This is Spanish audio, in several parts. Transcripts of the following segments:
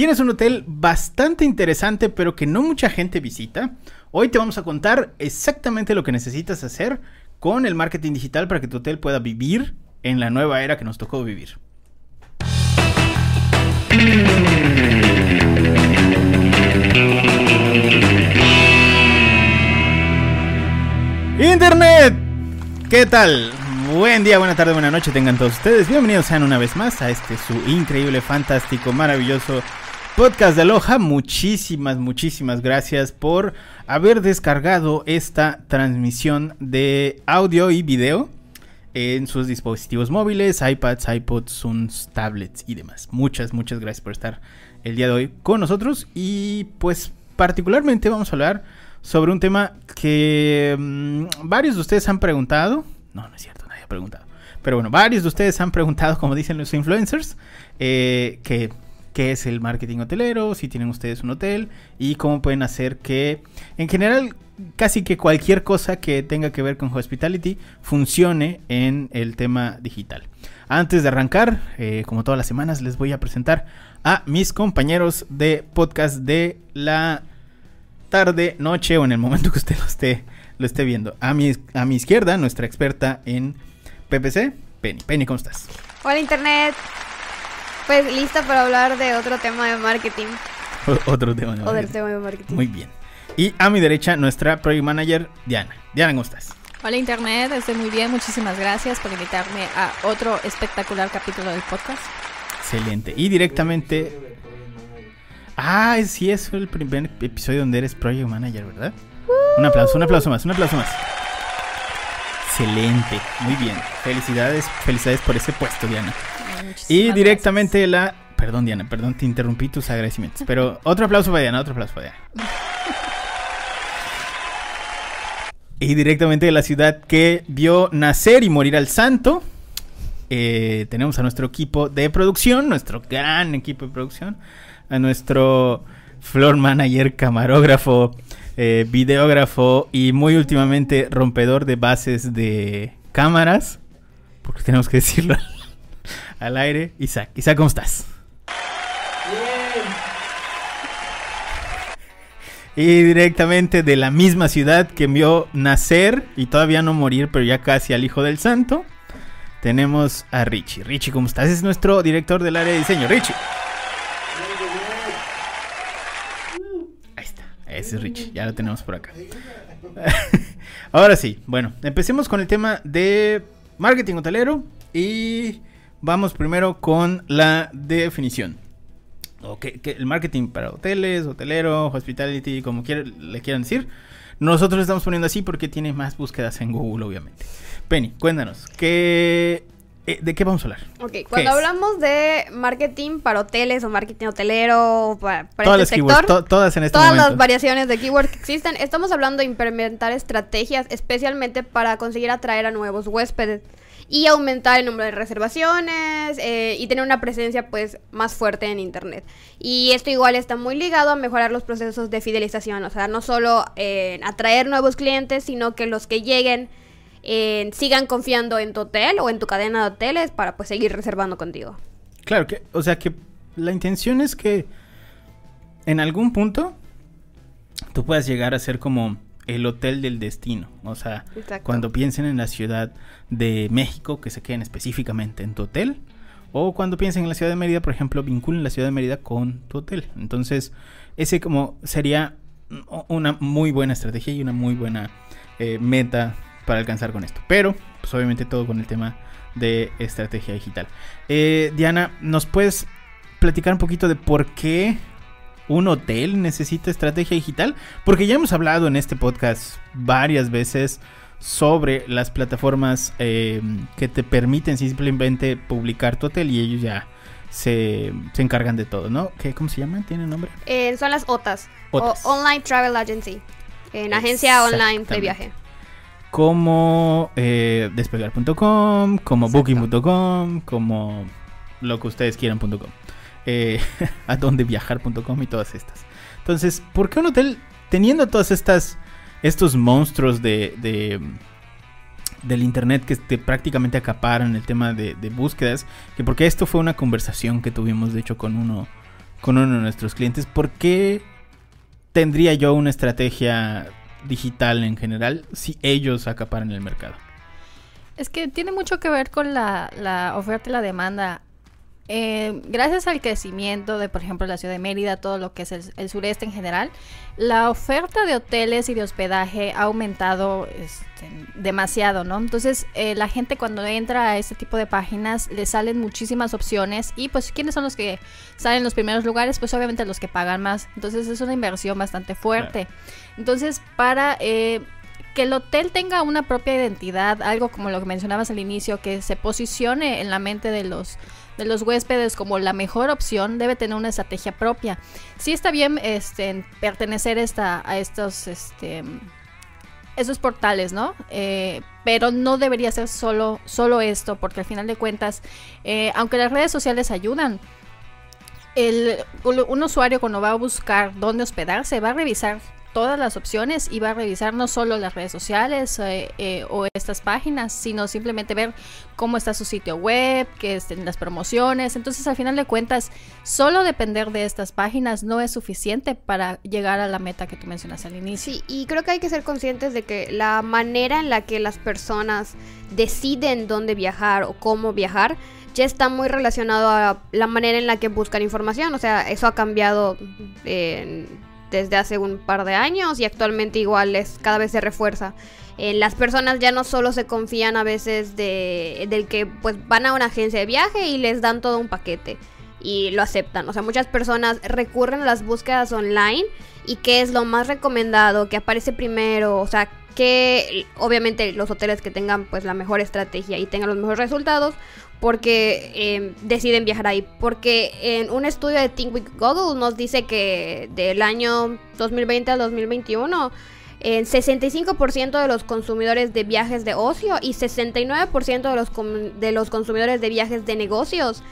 Tienes un hotel bastante interesante, pero que no mucha gente visita. Hoy te vamos a contar exactamente lo que necesitas hacer con el marketing digital para que tu hotel pueda vivir en la nueva era que nos tocó vivir. Internet, ¿qué tal? Buen día, buena tarde, buena noche tengan todos ustedes. Bienvenidos sean una vez más a este su increíble, fantástico, maravilloso podcast de Aloha. Muchísimas, muchísimas gracias por haber descargado esta transmisión de audio y video en sus dispositivos móviles, iPads, iPods, Zooms, tablets y demás. Muchas, muchas gracias por estar el día de hoy con nosotros y pues particularmente vamos a hablar sobre un tema que mmm, varios de ustedes han preguntado. No, no es cierto, nadie ha preguntado. Pero bueno, varios de ustedes han preguntado, como dicen los influencers, eh, que qué es el marketing hotelero, si tienen ustedes un hotel y cómo pueden hacer que, en general, casi que cualquier cosa que tenga que ver con hospitality funcione en el tema digital. Antes de arrancar, eh, como todas las semanas, les voy a presentar a mis compañeros de podcast de la tarde, noche o en el momento que usted lo esté, lo esté viendo. A mi, a mi izquierda, nuestra experta en PPC, Penny. Penny, ¿cómo estás? Hola Internet. Pues lista para hablar de otro tema de marketing. O, otro tema de marketing. Otro tema de marketing. Muy bien. Y a mi derecha, nuestra project manager, Diana. Diana, ¿cómo estás? Hola Internet, estoy muy bien. Muchísimas gracias por invitarme a otro espectacular capítulo del podcast. Excelente. Y directamente Ah, sí, es el primer episodio donde eres Project Manager, ¿verdad? Un aplauso, un aplauso más, un aplauso más. Excelente, muy bien. Felicidades, felicidades por ese puesto, Diana. Y directamente la... Perdón, Diana, perdón, te interrumpí tus agradecimientos. Pero otro aplauso para Diana, otro aplauso para Diana. y directamente de la ciudad que vio nacer y morir al santo. Eh, tenemos a nuestro equipo de producción, nuestro gran equipo de producción a nuestro floor manager, camarógrafo, eh, videógrafo y muy últimamente rompedor de bases de cámaras, porque tenemos que decirlo al aire, Isaac. Isaac, ¿cómo estás? Y directamente de la misma ciudad que vio nacer y todavía no morir, pero ya casi al Hijo del Santo, tenemos a Richie. Richie, ¿cómo estás? Es nuestro director del área de diseño. Richie. Ese es Rich, ya lo tenemos por acá. Ahora sí, bueno, empecemos con el tema de marketing hotelero y vamos primero con la definición. O que, el marketing para hoteles, hotelero, hospitality, como le quieran decir. Nosotros lo estamos poniendo así porque tiene más búsquedas en Google, obviamente. Penny, cuéntanos, ¿qué eh, ¿De qué vamos a hablar? Ok, cuando hablamos de marketing para hoteles o marketing hotelero, para, todas este sector, todas en este Todas las variaciones de keywords que existen, estamos hablando de implementar estrategias especialmente para conseguir atraer a nuevos huéspedes y aumentar el número de reservaciones eh, y tener una presencia pues más fuerte en internet. Y esto igual está muy ligado a mejorar los procesos de fidelización, o sea, no solo atraer nuevos clientes, sino que los que lleguen sigan confiando en tu hotel o en tu cadena de hoteles para pues seguir reservando contigo. Claro que, o sea que la intención es que en algún punto tú puedas llegar a ser como el hotel del destino. O sea, cuando piensen en la ciudad de México, que se queden específicamente en tu hotel. O cuando piensen en la ciudad de Mérida, por ejemplo, vinculen la ciudad de Mérida con tu hotel. Entonces, ese como sería una muy buena estrategia y una muy buena eh, meta para alcanzar con esto. Pero, pues obviamente todo con el tema de estrategia digital. Eh, Diana, ¿nos puedes platicar un poquito de por qué un hotel necesita estrategia digital? Porque ya hemos hablado en este podcast varias veces sobre las plataformas eh, que te permiten simplemente publicar tu hotel y ellos ya se, encargan de todo, ¿no? ¿Qué, ¿Cómo se llaman? ¿Tiene nombre? Eh, son las OTAs, Online Travel Agency, en agencia online de viaje como eh, despegar.com, como booking.com, como lo que ustedes quieran.com, eh, a donde viajar.com y todas estas. Entonces, ¿por qué un hotel teniendo todas estas estos monstruos de, de del internet que te prácticamente acaparan el tema de, búsquedas, que porque esto fue una conversación que tuvimos de hecho con uno con uno de nuestros clientes, ¿por qué tendría yo una estrategia digital en general si ellos acaparan el mercado? Es que tiene mucho que ver con la oferta y la demanda. Eh, gracias al crecimiento de, por ejemplo, la ciudad de Mérida, todo lo que es el, sureste en general, la oferta de hoteles y de hospedaje ha aumentado este, demasiado, ¿no? Entonces, eh, la gente cuando entra a este tipo de páginas le salen muchísimas opciones y pues, ¿quiénes son los que salen en los primeros lugares? Pues obviamente los que pagan más. Entonces, es una inversión bastante fuerte. Entonces, para... Eh, que el hotel tenga una propia identidad, algo como lo que mencionabas al inicio, que se posicione en la mente de los de los huéspedes como la mejor opción, debe tener una estrategia propia. Sí está bien este, pertenecer esta, a estos, este, portales, ¿no? Eh, pero no debería ser solo, solo esto, porque al final de cuentas, eh, aunque las redes sociales ayudan, el, un usuario cuando va a buscar dónde hospedarse va a revisar todas las opciones y va a revisar no solo las redes sociales eh, eh, o estas páginas, sino simplemente ver cómo está su sitio web, que estén las promociones. Entonces, al final de cuentas, solo depender de estas páginas no es suficiente para llegar a la meta que tú mencionas al inicio. Sí, y creo que hay que ser conscientes de que la manera en la que las personas deciden dónde viajar o cómo viajar, ya está muy relacionado a la manera en la que buscan información. O sea, eso ha cambiado desde hace un par de años y actualmente igual es cada vez se refuerza. Eh, las personas ya no solo se confían a veces de, del que pues van a una agencia de viaje y les dan todo un paquete y lo aceptan. O sea, muchas personas recurren a las búsquedas online y qué es lo más recomendado, que aparece primero, o sea, que obviamente los hoteles que tengan pues la mejor estrategia y tengan los mejores resultados porque em, deciden viajar ahí. Porque en un estudio de Think with Google nos dice que del año 2020 al 2021, el 65% de los consumidores de viajes de ocio y 69% de los, de los consumidores de viajes de negocios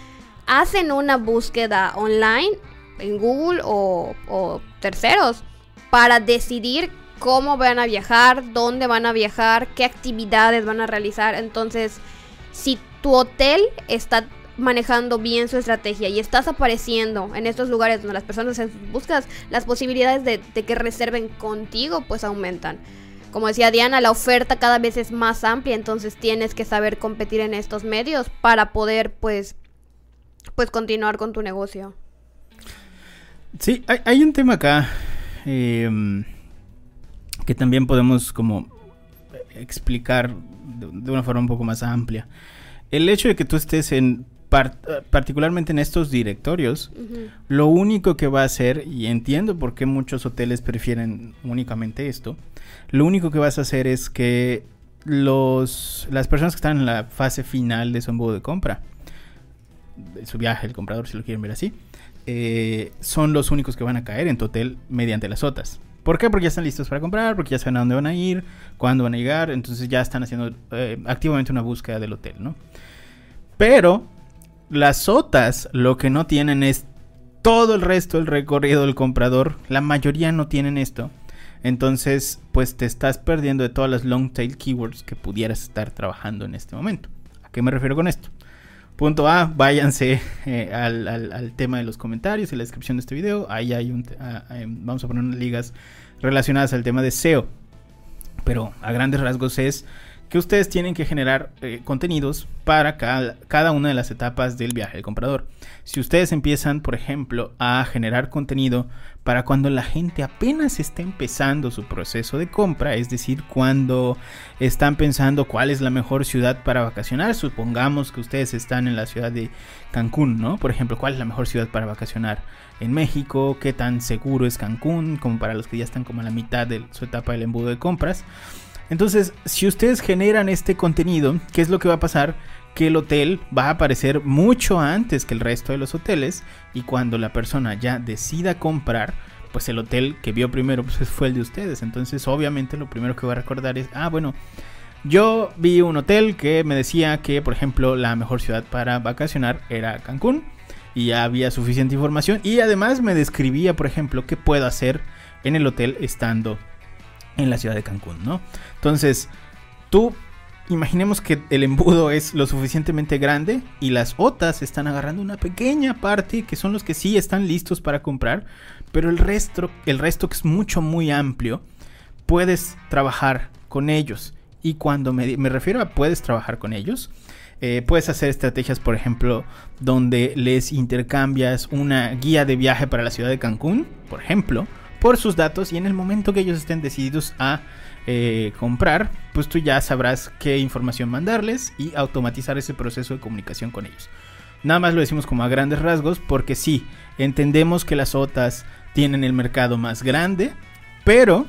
hacen una búsqueda online en Google o, o terceros para decidir cómo van a viajar, dónde van a viajar, qué actividades van a realizar. Entonces, si tu hotel está manejando bien su estrategia y estás apareciendo en estos lugares donde las personas buscas, las posibilidades de, que reserven contigo pues aumentan. Como decía Diana, la oferta cada vez es más amplia, entonces tienes que saber competir en estos medios para poder pues pues continuar con tu negocio. Sí, hay, un tema acá em, que también podemos como explicar de una forma un poco más amplia el hecho de que tú estés en particularmente en estos directorios, lo único que va a hacer, y entiendo por qué muchos hoteles prefieren únicamente esto, lo único que vas a hacer es que los, las personas que están en la fase final de su embudo de compra, de su viaje, el comprador, si lo quieren ver así, eh, son los únicos que van a caer en tu hotel mediante las OTAs. ¿Por qué? Porque ya están listos para comprar, porque ya saben a dónde van a ir, cuándo van a llegar, entonces ya están haciendo eh, activamente una búsqueda del hotel, ¿no? Pero las sotas lo que no tienen es todo el resto del recorrido del comprador, la mayoría no tienen esto. Entonces, pues te estás perdiendo de todas las long tail keywords que pudieras estar trabajando en este momento. ¿A qué me refiero con esto? Punto A, váyanse eh, al, tema de los comentarios y la descripción de este video. Ahí hay un... Ah, eh, vamos a poner unas ligas relacionadas al tema de SEO. Pero a grandes rasgos es que ustedes tienen que generar eh, contenidos para cada, cada, una de las etapas del viaje del comprador. Si ustedes empiezan, por ejemplo, a generar contenido para cuando la gente apenas está empezando su proceso de compra, es decir, cuando están pensando cuál es la mejor ciudad para vacacionar, supongamos que ustedes están en la ciudad de Cancún, ¿no? Por ejemplo, ¿cuál es la mejor ciudad para vacacionar en México? ¿Qué tan seguro es Cancún? Como para los que ya están como a la mitad de su etapa del embudo de compras. Entonces, si ustedes generan este contenido, ¿qué es lo que va a pasar? Que el hotel va a aparecer mucho antes que el resto de los hoteles y cuando la persona ya decida comprar, pues el hotel que vio primero pues fue el de ustedes. Entonces, obviamente lo primero que va a recordar es, ah, bueno, yo vi un hotel que me decía que, por ejemplo, la mejor ciudad para vacacionar era Cancún y ya había suficiente información y además me describía, por ejemplo, qué puedo hacer en el hotel estando en la ciudad de Cancún, ¿no? Entonces, tú imaginemos que el embudo es lo suficientemente grande y las OTAs están agarrando una pequeña parte que son los que sí están listos para comprar, pero el resto, el resto que es mucho muy amplio, puedes trabajar con ellos. Y cuando me, refiero a puedes trabajar con ellos, eh, puedes hacer estrategias, por ejemplo, donde les intercambias una guía de viaje para la ciudad de Cancún, por ejemplo, por sus datos y en el momento que ellos estén decididos a eh, comprar, pues tú ya sabrás qué información mandarles y automatizar ese proceso de comunicación con ellos. Nada más lo decimos como a grandes rasgos porque sí, entendemos que las OTAs tienen el mercado más grande, pero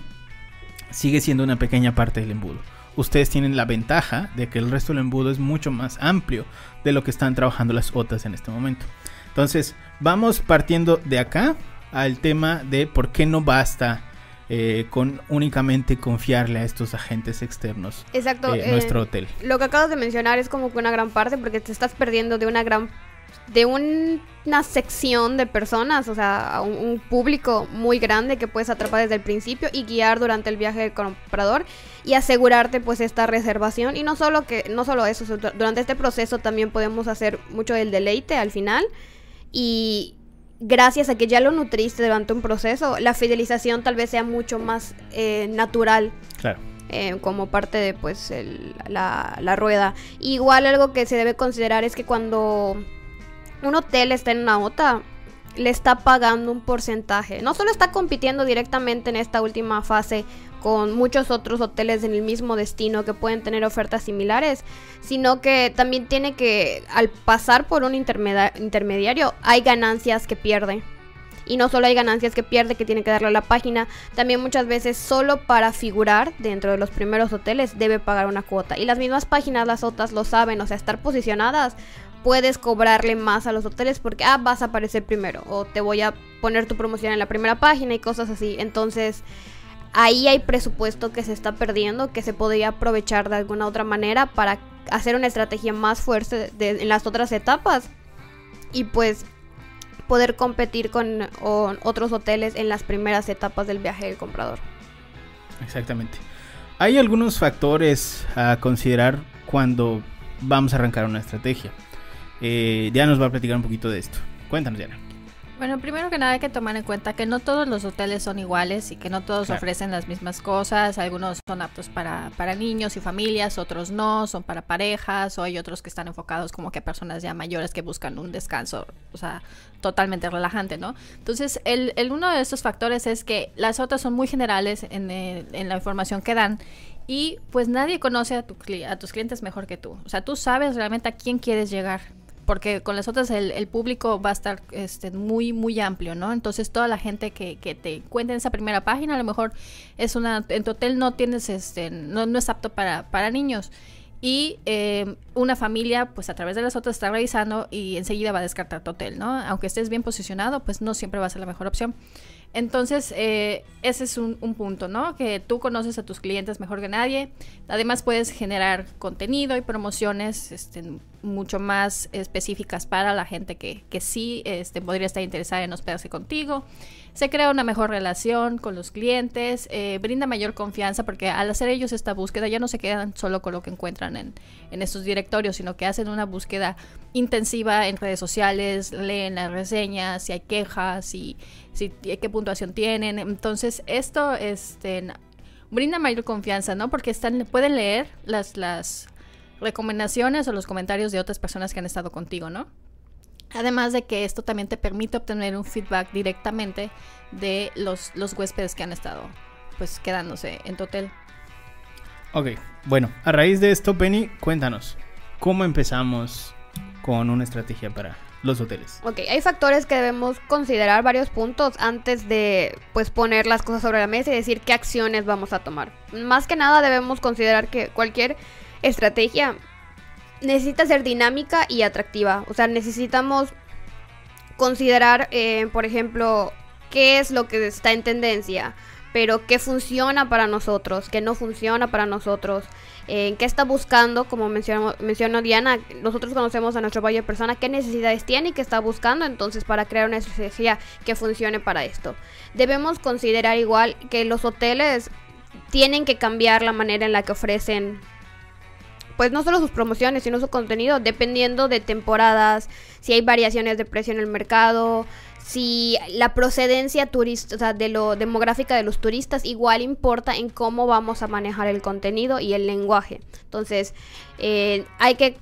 sigue siendo una pequeña parte del embudo ustedes tienen la ventaja de que el resto del embudo es mucho más amplio de lo que están trabajando las OTAs en este momento. Entonces, vamos partiendo de acá al tema de por qué no basta eh, con únicamente confiarle a estos agentes externos Exacto, eh, nuestro hotel. Lo que acabas de mencionar es como que una gran parte porque te estás perdiendo de una gran de una sección de personas, o sea, un, un, público muy grande que puedes atrapar desde el principio y guiar durante el viaje del comprador y asegurarte pues esta reservación y no solo que no solo eso, durante este proceso también podemos hacer mucho del deleite al final y gracias a que ya lo nutriste durante un proceso, la fidelización tal vez sea mucho más eh, natural. Claro. Eh, como parte de pues el, la, la rueda. Igual algo que se debe considerar es que cuando un hotel está en una OTA, le está pagando un porcentaje. No solo está compitiendo directamente en esta última fase con muchos otros hoteles en el mismo destino que pueden tener ofertas similares, sino que también tiene que, al pasar por un intermediario, hay ganancias que pierde. Y no solo hay ganancias que pierde que tiene que darle a la página, también muchas veces solo para figurar dentro de los primeros hoteles debe pagar una cuota. Y las mismas páginas, las otras lo saben, o sea, estar posicionadas puedes cobrarle más a los hoteles porque, ah, vas a aparecer primero o te voy a poner tu promoción en la primera página y cosas así. Entonces, ahí hay presupuesto que se está perdiendo, que se podría aprovechar de alguna otra manera para hacer una estrategia más fuerte en las otras etapas y pues poder competir con, otros hoteles en las primeras etapas del viaje del comprador. Exactamente. Hay algunos factores a considerar cuando vamos a arrancar una estrategia. Eh, Diana nos va a platicar un poquito de esto. Cuéntanos, Diana. Bueno, primero que nada hay que tomar en cuenta que no todos los hoteles son iguales y que no todos ofrecen las mismas cosas. Algunos son aptos para, para niños y familias, otros no, son para parejas, o hay otros que están enfocados como que a personas ya mayores que buscan un descanso, o sea, totalmente relajante, ¿no? Entonces, el, el uno de estos factores es que las otras son muy generales en, en la información que dan y pues nadie conoce a, tu, a tus clientes mejor que tú. O sea, tú sabes realmente a quién quieres llegar porque con las otras el, público va a estar este, muy, muy amplio, ¿no? Entonces toda la gente que, que te cuenta en esa primera página, a lo mejor es una, en tu hotel no tienes, este, no, no es apto para, para niños. Y eh, una familia, pues a través de las otras está revisando y enseguida va a descartar tu hotel, ¿no? Aunque estés bien posicionado, pues no siempre va a ser la mejor opción. Entonces, eh, ese es un, punto, ¿no? Que tú conoces a tus clientes mejor que nadie. Además, puedes generar contenido y promociones este, mucho más específicas para la gente que, que sí este, podría estar interesada en hospedarse contigo se crea una mejor relación con los clientes, eh, brinda mayor confianza porque al hacer ellos esta búsqueda ya no se quedan solo con lo que encuentran en, en estos directorios, sino que hacen una búsqueda intensiva en redes sociales, leen las reseñas, si hay quejas, si, qué puntuación tienen. Entonces esto este, brinda mayor confianza, ¿no? Porque están, pueden leer las, las recomendaciones o los comentarios de otras personas que han estado contigo, ¿no? Además de que esto también te permite obtener un feedback directamente de los, los huéspedes que han estado pues quedándose en tu hotel. Ok, bueno, a raíz de esto, Penny, cuéntanos, ¿cómo empezamos con una estrategia para los hoteles? Ok, hay factores que debemos considerar varios puntos antes de pues poner las cosas sobre la mesa y decir qué acciones vamos a tomar. Más que nada debemos considerar que cualquier estrategia necesita ser dinámica y atractiva. O sea, necesitamos considerar, eh, por ejemplo, qué es lo que está en tendencia, pero qué funciona para nosotros, qué no funciona para nosotros, en qué está buscando, como mencionó, mencionó Diana, nosotros conocemos a nuestro valle persona, qué necesidades tiene y qué está buscando, entonces para crear una estrategia que funcione para esto. Debemos considerar igual que los hoteles tienen que cambiar la manera en la que ofrecen pues no solo sus promociones, sino su contenido, dependiendo de temporadas, si hay variaciones de precio en el mercado, si la procedencia turista, de lo demográfica de los turistas igual importa en cómo vamos a manejar el contenido y el lenguaje. Entonces, eh, hay que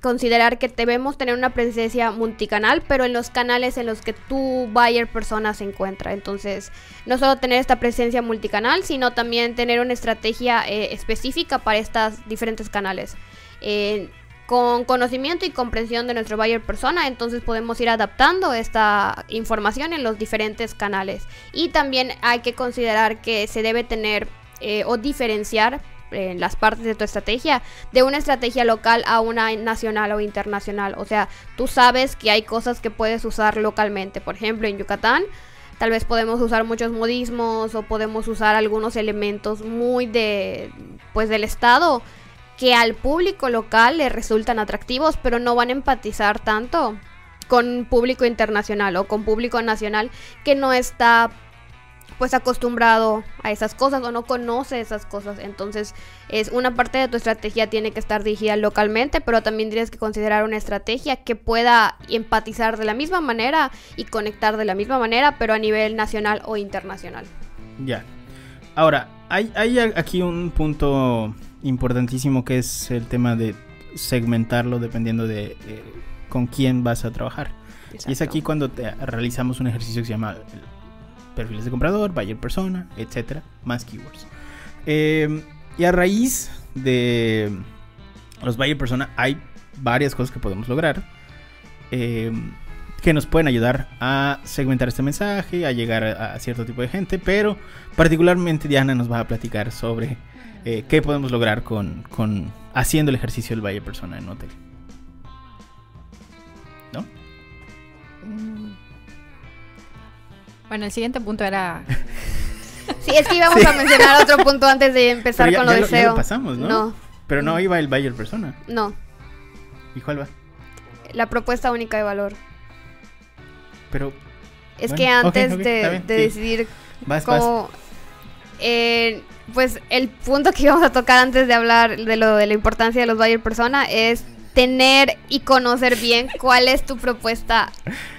considerar que debemos tener una presencia multicanal, pero en los canales en los que tu buyer persona se encuentra. Entonces, no solo tener esta presencia multicanal, sino también tener una estrategia eh, específica para estos diferentes canales. Eh, con conocimiento y comprensión de nuestro buyer persona, entonces podemos ir adaptando esta información en los diferentes canales. Y también hay que considerar que se debe tener eh, o diferenciar en las partes de tu estrategia, de una estrategia local a una nacional o internacional. O sea, tú sabes que hay cosas que puedes usar localmente. Por ejemplo, en Yucatán, tal vez podemos usar muchos modismos o podemos usar algunos elementos muy de, pues, del estado que al público local le resultan atractivos, pero no van a empatizar tanto con público internacional o con público nacional que no está pues acostumbrado a esas cosas o no conoce esas cosas. Entonces, es una parte de tu estrategia tiene que estar dirigida localmente, pero también tienes que considerar una estrategia que pueda empatizar de la misma manera y conectar de la misma manera, pero a nivel nacional o internacional. Ya. Ahora, hay, hay aquí un punto importantísimo que es el tema de segmentarlo dependiendo de eh, con quién vas a trabajar. Y es aquí cuando te realizamos un ejercicio que se llama perfiles de comprador, buyer persona, etcétera, más keywords. Eh, y a raíz de los buyer persona hay varias cosas que podemos lograr eh, que nos pueden ayudar a segmentar este mensaje, a llegar a, cierto tipo de gente, pero particularmente Diana nos va a platicar sobre eh, qué podemos lograr con, con, haciendo el ejercicio del buyer persona en hotel. ¿No? Mm. Bueno, el siguiente punto era. sí, es que íbamos a mencionar otro punto antes de empezar con lo de SEO. Lo pasamos, ¿no? No. Pero no iba el buyer persona. No. ¿Y cuál va? La propuesta única de valor. Pero. Es que antes de, decidir cómo. Eh, pues el punto que íbamos a tocar antes de hablar de lo de la importancia de los buyer persona es tener y conocer bien cuál es tu propuesta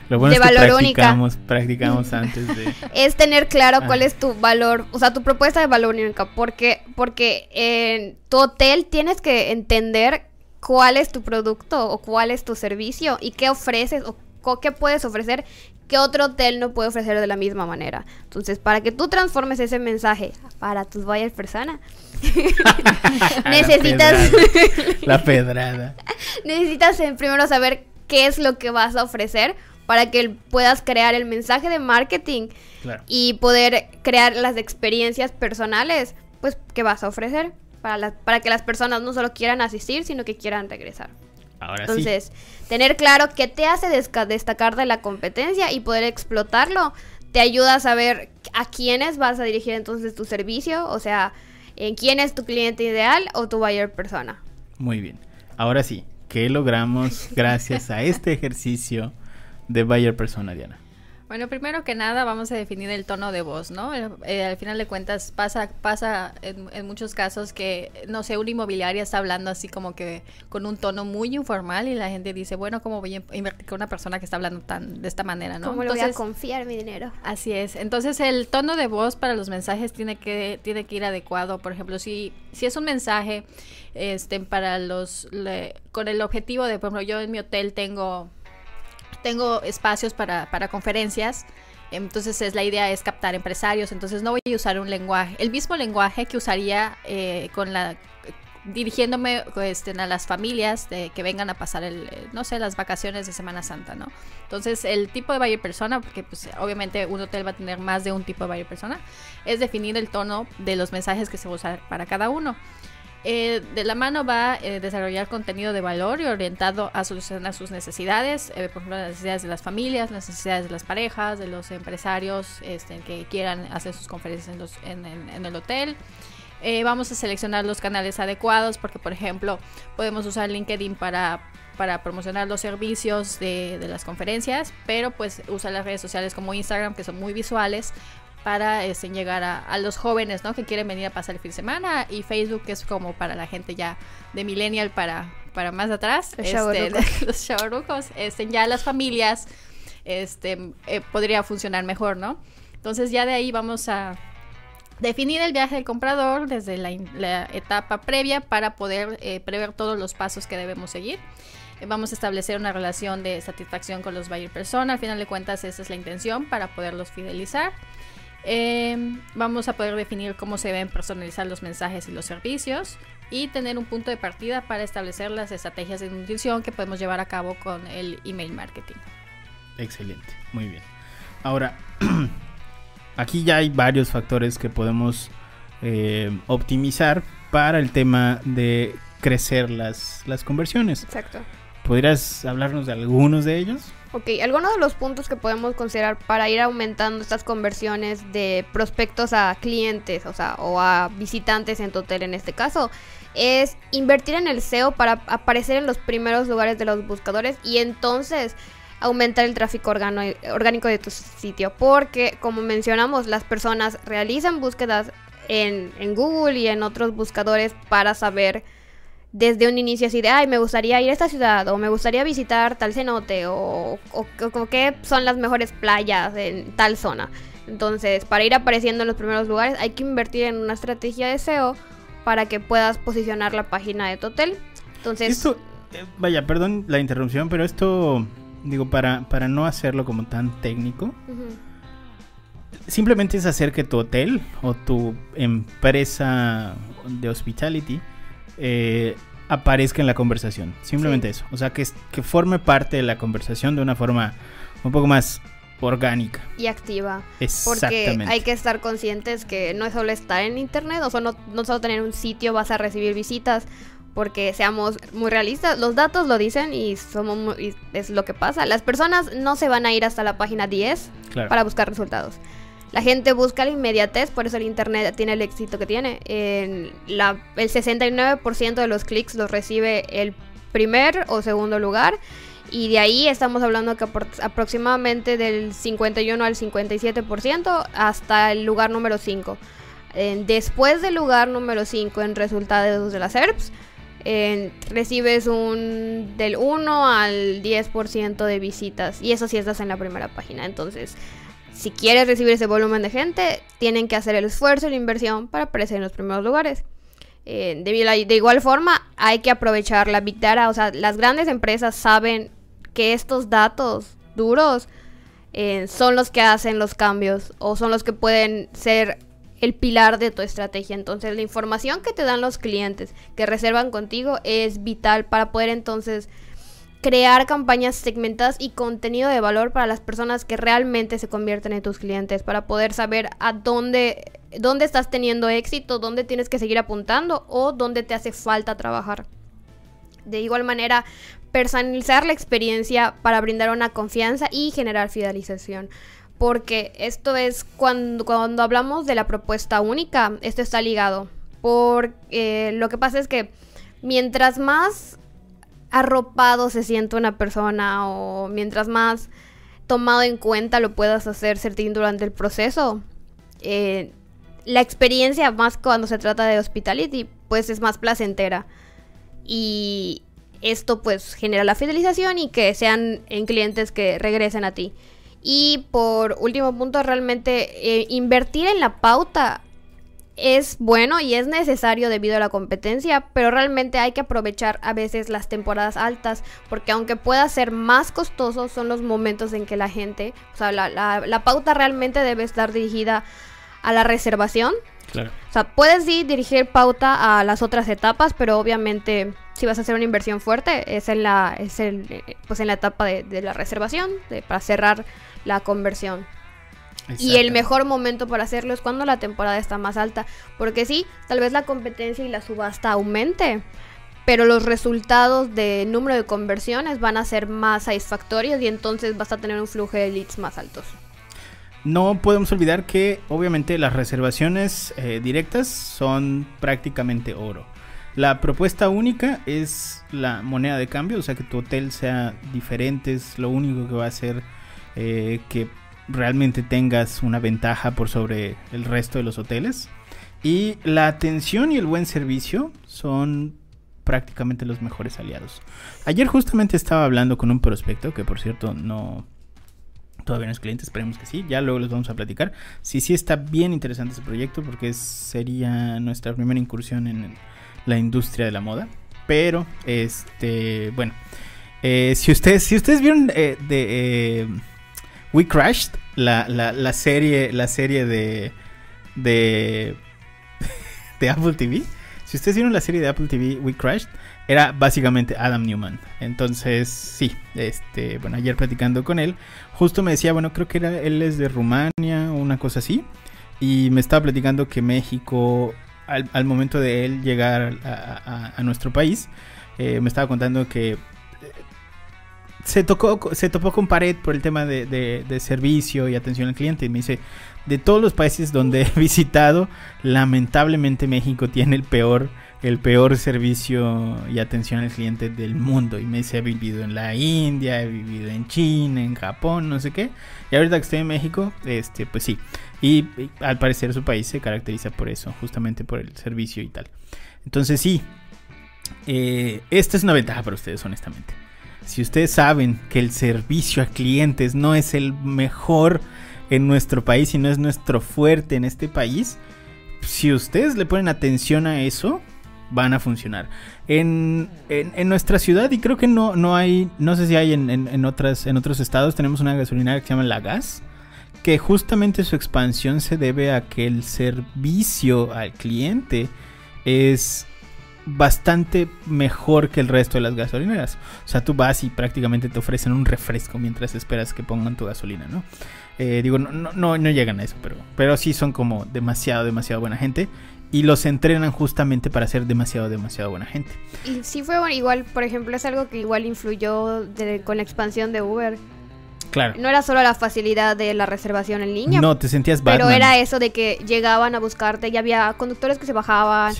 Lo bueno de es que valor practicamos, única. Practicamos antes de. Es tener claro cuál ah. es tu valor, o sea, tu propuesta de valor única. Porque, porque en tu hotel tienes que entender cuál es tu producto o cuál es tu servicio y qué ofreces o qué puedes ofrecer que otro hotel no puede ofrecer de la misma manera. Entonces, para que tú transformes ese mensaje para tus buyers persona, necesitas la pedrada. necesitas primero saber qué es lo que vas a ofrecer para que puedas crear el mensaje de marketing y poder crear las experiencias personales pues que vas a ofrecer para, para que las personas no solo quieran asistir, sino que quieran regresar. Entonces, tener claro qué te hace destacar de la competencia y poder explotarlo te ayuda a saber a quiénes vas a dirigir entonces tu servicio, o sea, en quién es tu cliente ideal o tu buyer persona. Muy bien. Ahora sí, ¿qué logramos gracias a este ejercicio de buyer persona, Diana? Bueno, primero que nada vamos a definir el tono de voz, ¿no? Eh, al final de cuentas pasa pasa en, muchos casos que, no sé, una inmobiliaria está hablando así como que con un tono muy informal y la gente dice, bueno, ¿cómo voy a invertir con una persona que está hablando tan de esta manera, ¿no? ¿Cómo le voy a confiar mi dinero? Así es. Entonces el tono de voz para los mensajes tiene que, tiene que ir adecuado. Por ejemplo, si, si es un mensaje este, para los, con el objetivo de, por ejemplo, yo en mi hotel tengo tengo espacios para, para conferencias. Entonces es la idea es captar empresarios. Entonces no voy a usar un lenguaje, el mismo lenguaje que usaría eh, con la dirigiéndome este, a las familias de, que vengan a pasar el, no sé, las vacaciones de Semana Santa, ¿no? Entonces, el tipo de buyer persona, porque pues obviamente un hotel va a tener más de un tipo de buyer persona, es definir el tono de los mensajes que se va a usar para cada uno. Eh, de la mano va eh, desarrollar contenido de valor y orientado a solucionar sus necesidades, eh, por ejemplo, las necesidades de las familias, las necesidades de las parejas, de los empresarios este, que quieran hacer sus conferencias en, el hotel. vamos a seleccionar los canales adecuados porque, por ejemplo, podemos usar LinkedIn para, promocionar los servicios de, de las conferencias, pero pues usa las redes sociales como Instagram que son muy visuales para este, llegar a, a los jóvenes, ¿no? Que quieren venir a pasar el fin de semana y Facebook es como para la gente ya de millennial para, para más atrás, Los este, los chavorrucos, este, ya las familias, este, eh, podría funcionar mejor, ¿no? Entonces ya de ahí vamos a definir el viaje del comprador desde la, la etapa previa para poder eh, prever todos los pasos que debemos seguir. Eh, Vamos a establecer una relación de satisfacción con los buyer persona. Al final de cuentas, esa es la intención para poderlos fidelizar. Eh, vamos a poder definir cómo se deben personalizar los mensajes y los servicios y tener un punto de partida para establecer las estrategias de nutrición que podemos llevar a cabo con el email marketing. Excelente, muy bien. Ahora, aquí ya hay varios factores que podemos eh, optimizar para el tema de crecer las, las conversiones. Exacto. ¿Podrías hablarnos de algunos de ellos? Ok, algunos de los puntos que podemos considerar para ir aumentando estas conversiones de prospectos a clientes, o sea, o a visitantes en tu hotel en este caso, es invertir en el SEO para aparecer en los primeros lugares de los buscadores y entonces aumentar el tráfico orgánico de tu sitio. Porque, como mencionamos, las personas realizan búsquedas en, en Google y en otros buscadores para saber desde un inicio así de, ay, me gustaría ir a esta ciudad, o me gustaría visitar tal cenote, o, o, qué son las mejores playas en tal zona. Entonces, para ir apareciendo en los primeros lugares, hay que invertir en una estrategia de SEO para que puedas posicionar la página de tu hotel. Entonces, Esto, eh, vaya, perdón la interrupción, pero esto, digo, para, para no hacerlo como tan técnico, simplemente es hacer que tu hotel o tu empresa de hospitality eh, aparezca en la conversación. Simplemente eso. O sea, que, que forme parte de la conversación de una forma un poco más orgánica. y activa. Porque hay que estar conscientes que no es solo estar en internet, o solo, no solo tener un sitio vas a recibir visitas, porque seamos muy realistas, los datos lo dicen y somos muy- y es lo que pasa. Las personas no se van a ir hasta la página 10 Claro. para buscar resultados. La gente busca la inmediatez, por eso el internet tiene el éxito que tiene. El 69% de los clics los recibe el primer o segundo lugar. Y de ahí estamos hablando que apro- aproximadamente del 51 al 57% hasta el lugar número 5. Eh, después del lugar número 5 en resultados de las SERPs, recibes un del 1 al 10% de visitas. Y eso sí estás en la primera página. Entonces, si quieres recibir ese volumen de gente, tienen que hacer el esfuerzo y la inversión para aparecer en los primeros lugares. Eh, de, igual forma, hay que aprovechar la Big Data. O sea, las grandes empresas saben que estos datos duros eh, son los que hacen los cambios o son los que pueden ser el pilar de tu estrategia. Entonces, la información que te dan los clientes que reservan contigo es vital para poder entonces crear campañas segmentadas y contenido de valor para las personas que realmente se convierten en tus clientes, para poder saber a dónde, dónde estás teniendo éxito, dónde tienes que seguir apuntando o dónde te hace falta trabajar. De igual manera, personalizar la experiencia para brindar una confianza y generar fidelización. Porque esto es cuando, cuando hablamos de la propuesta única, esto está ligado. Porque lo que pasa es que mientras más arropado se siente una persona o mientras más tomado en cuenta lo puedas hacer Certín durante el proceso, eh, la experiencia más cuando se trata de hospitality pues es más placentera y esto pues genera la fidelización y que sean en clientes que regresen a ti. Y por último punto, realmente eh, invertir en la pauta es bueno y es necesario debido a la competencia, pero realmente hay que aprovechar a veces las temporadas altas, porque aunque pueda ser más costoso, son los momentos en que la gente, o sea, la, la- la pauta realmente debe estar dirigida a la reservación. Claro. O sea, puedes sí dirigir pauta a las otras etapas, pero obviamente si vas a hacer una inversión fuerte es en la, es el, eh, pues en la etapa de, de la reservación, de- para cerrar la conversión. Y el mejor momento para hacerlo es cuando la temporada está más alta. Porque sí, tal vez la competencia y la subasta aumente. Pero los resultados de número de conversiones van a ser más satisfactorios y entonces vas a tener un flujo de leads más altos. No podemos olvidar que obviamente las reservaciones eh, directas son prácticamente oro. La propuesta única es la moneda de cambio, o sea que tu hotel sea diferente, es lo único que va a hacer eh, que realmente tengas una ventaja por sobre el resto de los hoteles. Y la atención y el buen servicio son prácticamente los mejores aliados. Ayer justamente estaba hablando con un prospecto que por cierto no todavía no es cliente, esperemos que sí, ya luego les vamos a platicar. Sí, sí está bien interesante ese proyecto porque sería nuestra primera incursión en la industria de la moda. Pero, este, bueno, eh, si ustedes, si ustedes vieron eh, de eh, We Crashed, la, la, serie, la serie de, de, de Apple TV, si ustedes vieron la serie de Apple TV We Crashed, era básicamente Adam Newman. Entonces, sí, este, bueno, ayer platicando con él, justo me decía, bueno, creo que era, él es de Rumania o una cosa así. Y me estaba platicando que México, al, momento de él llegar a, nuestro país, eh, me estaba contando que se tocó, se topó con pared por el tema de, de, servicio y atención al cliente. Y me dice, de todos los países donde he visitado, lamentablemente México tiene el peor el peor servicio y atención al cliente del mundo. Y me dice, he vivido en la India, he vivido en China, en Japón, no sé qué. Y ahorita que estoy en México, este, pues sí. Y, al parecer su país se caracteriza por eso, justamente por el servicio y tal. Entonces sí, eh, esta es una ventaja para ustedes, honestamente. Si ustedes saben que el servicio a clientes no es el mejor en nuestro país y no es nuestro fuerte en este país, si ustedes le ponen atención a eso, van a funcionar. En, en, nuestra ciudad, y creo que no, no hay, no sé si hay en, en, otras, en otros estados, tenemos una gasolinera que se llama La Gas, que justamente su expansión se debe a que el servicio al cliente es bastante mejor que el resto de las gasolineras. O sea, tú vas y prácticamente te ofrecen un refresco mientras esperas que pongan tu gasolina, ¿no? Eh, digo, no, no, no, llegan a eso, pero, pero sí son como demasiado, demasiado buena gente y los entrenan justamente para ser demasiado, demasiado buena gente. Y sí fue bueno, igual, por ejemplo, es algo que igual influyó con la expansión de Uber. Claro. No era solo la facilidad de la reservación en línea. No, te sentías Batman. Pero era eso de que llegaban a buscarte y había conductores que se bajaban,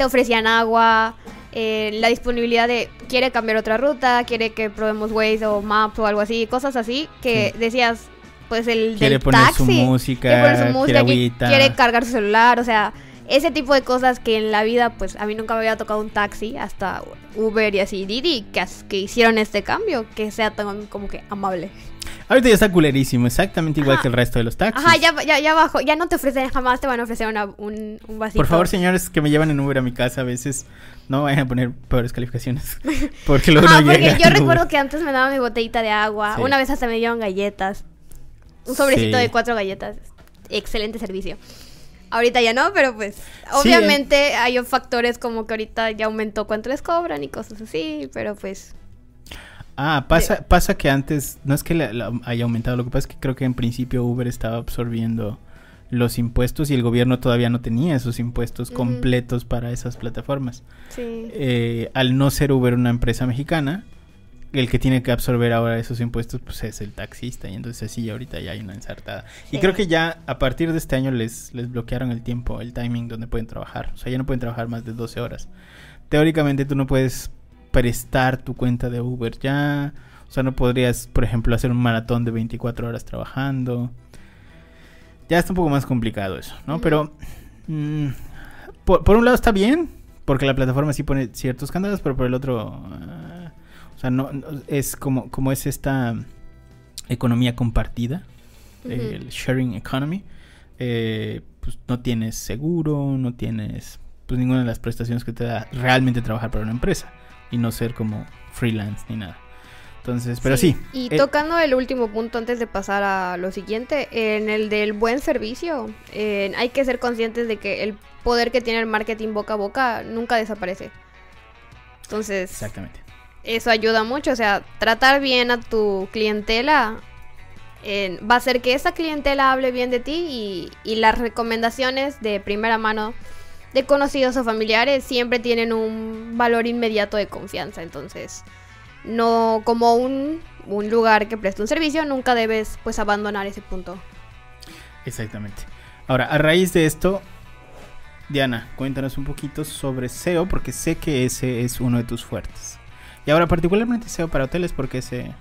te ofrecían agua, eh, la disponibilidad de quiere cambiar otra ruta, quiere que probemos Waze o Maps o algo así, cosas así que decías, pues el quiere del poner taxi, su música, quiere poner su música, quiere, quiere cargar su celular, o sea, ese tipo de cosas que en la vida, pues a mí nunca me había tocado un taxi, hasta Uber y así Didi, que, que hicieron este cambio, que sea tan como que amable. Ahorita ya está culerísimo, exactamente igual que el resto de los taxis. Ajá, ya, ya, ya bajo, ya no te ofrecen, jamás te van a ofrecer un, un vasito. Por favor, señores que me llevan en Uber a mi casa a veces, no vayan a poner peores calificaciones. Porque luego ah, no porque yo recuerdo que antes me daban mi botellita de agua, una vez hasta me dieron galletas, un sobrecito de cuatro galletas. Excelente servicio. Ahorita ya no, pero pues obviamente hay factores como que ahorita ya aumentó cuánto les cobran y cosas así, pero pues... Ah, pasa, pasa que antes, no es que haya aumentado, lo que pasa es que creo que en principio Uber estaba absorbiendo los impuestos y el gobierno todavía no tenía esos impuestos completos para esas plataformas. Sí. Eh, al no ser Uber una empresa mexicana, el que tiene que absorber ahora esos impuestos pues es el taxista y entonces sí ahorita ya hay una ensartada. Y creo que ya a partir de este año les les bloquearon el tiempo el timing donde pueden trabajar. O sea ya no pueden trabajar más de 12 horas. Teóricamente tú no puedes prestar tu cuenta de Uber ya. O sea no podrías por ejemplo hacer un maratón de 24 horas trabajando. Ya está un poco más complicado eso no pero mm, por, por, un lado está bien porque la plataforma sí pone ciertos candados pero por el otro o sea, no, es como, como es esta economía compartida, el sharing economy. Eh, pues no tienes seguro, no tienes pues ninguna de las prestaciones que te da realmente trabajar para una empresa y no ser como freelance ni nada. Entonces, pero sí. y eh, tocando el último punto antes de pasar a lo siguiente, en el del buen servicio, hay que ser conscientes de que el poder que tiene el marketing boca a boca nunca desaparece. Entonces, exactamente eso ayuda mucho. O sea, tratar bien a tu clientela va a hacer que esa clientela hable bien de ti y, las recomendaciones de primera mano de conocidos o familiares siempre tienen un valor inmediato de confianza. Entonces, no como un, un lugar que presta un servicio, nunca debes pues abandonar ese punto. Exactamente. Ahora, a raíz de esto, Diana, cuéntanos un poquito sobre SEO, porque sé que ese es uno de tus fuertes. Y ahora particularmente SEO para hoteles porque se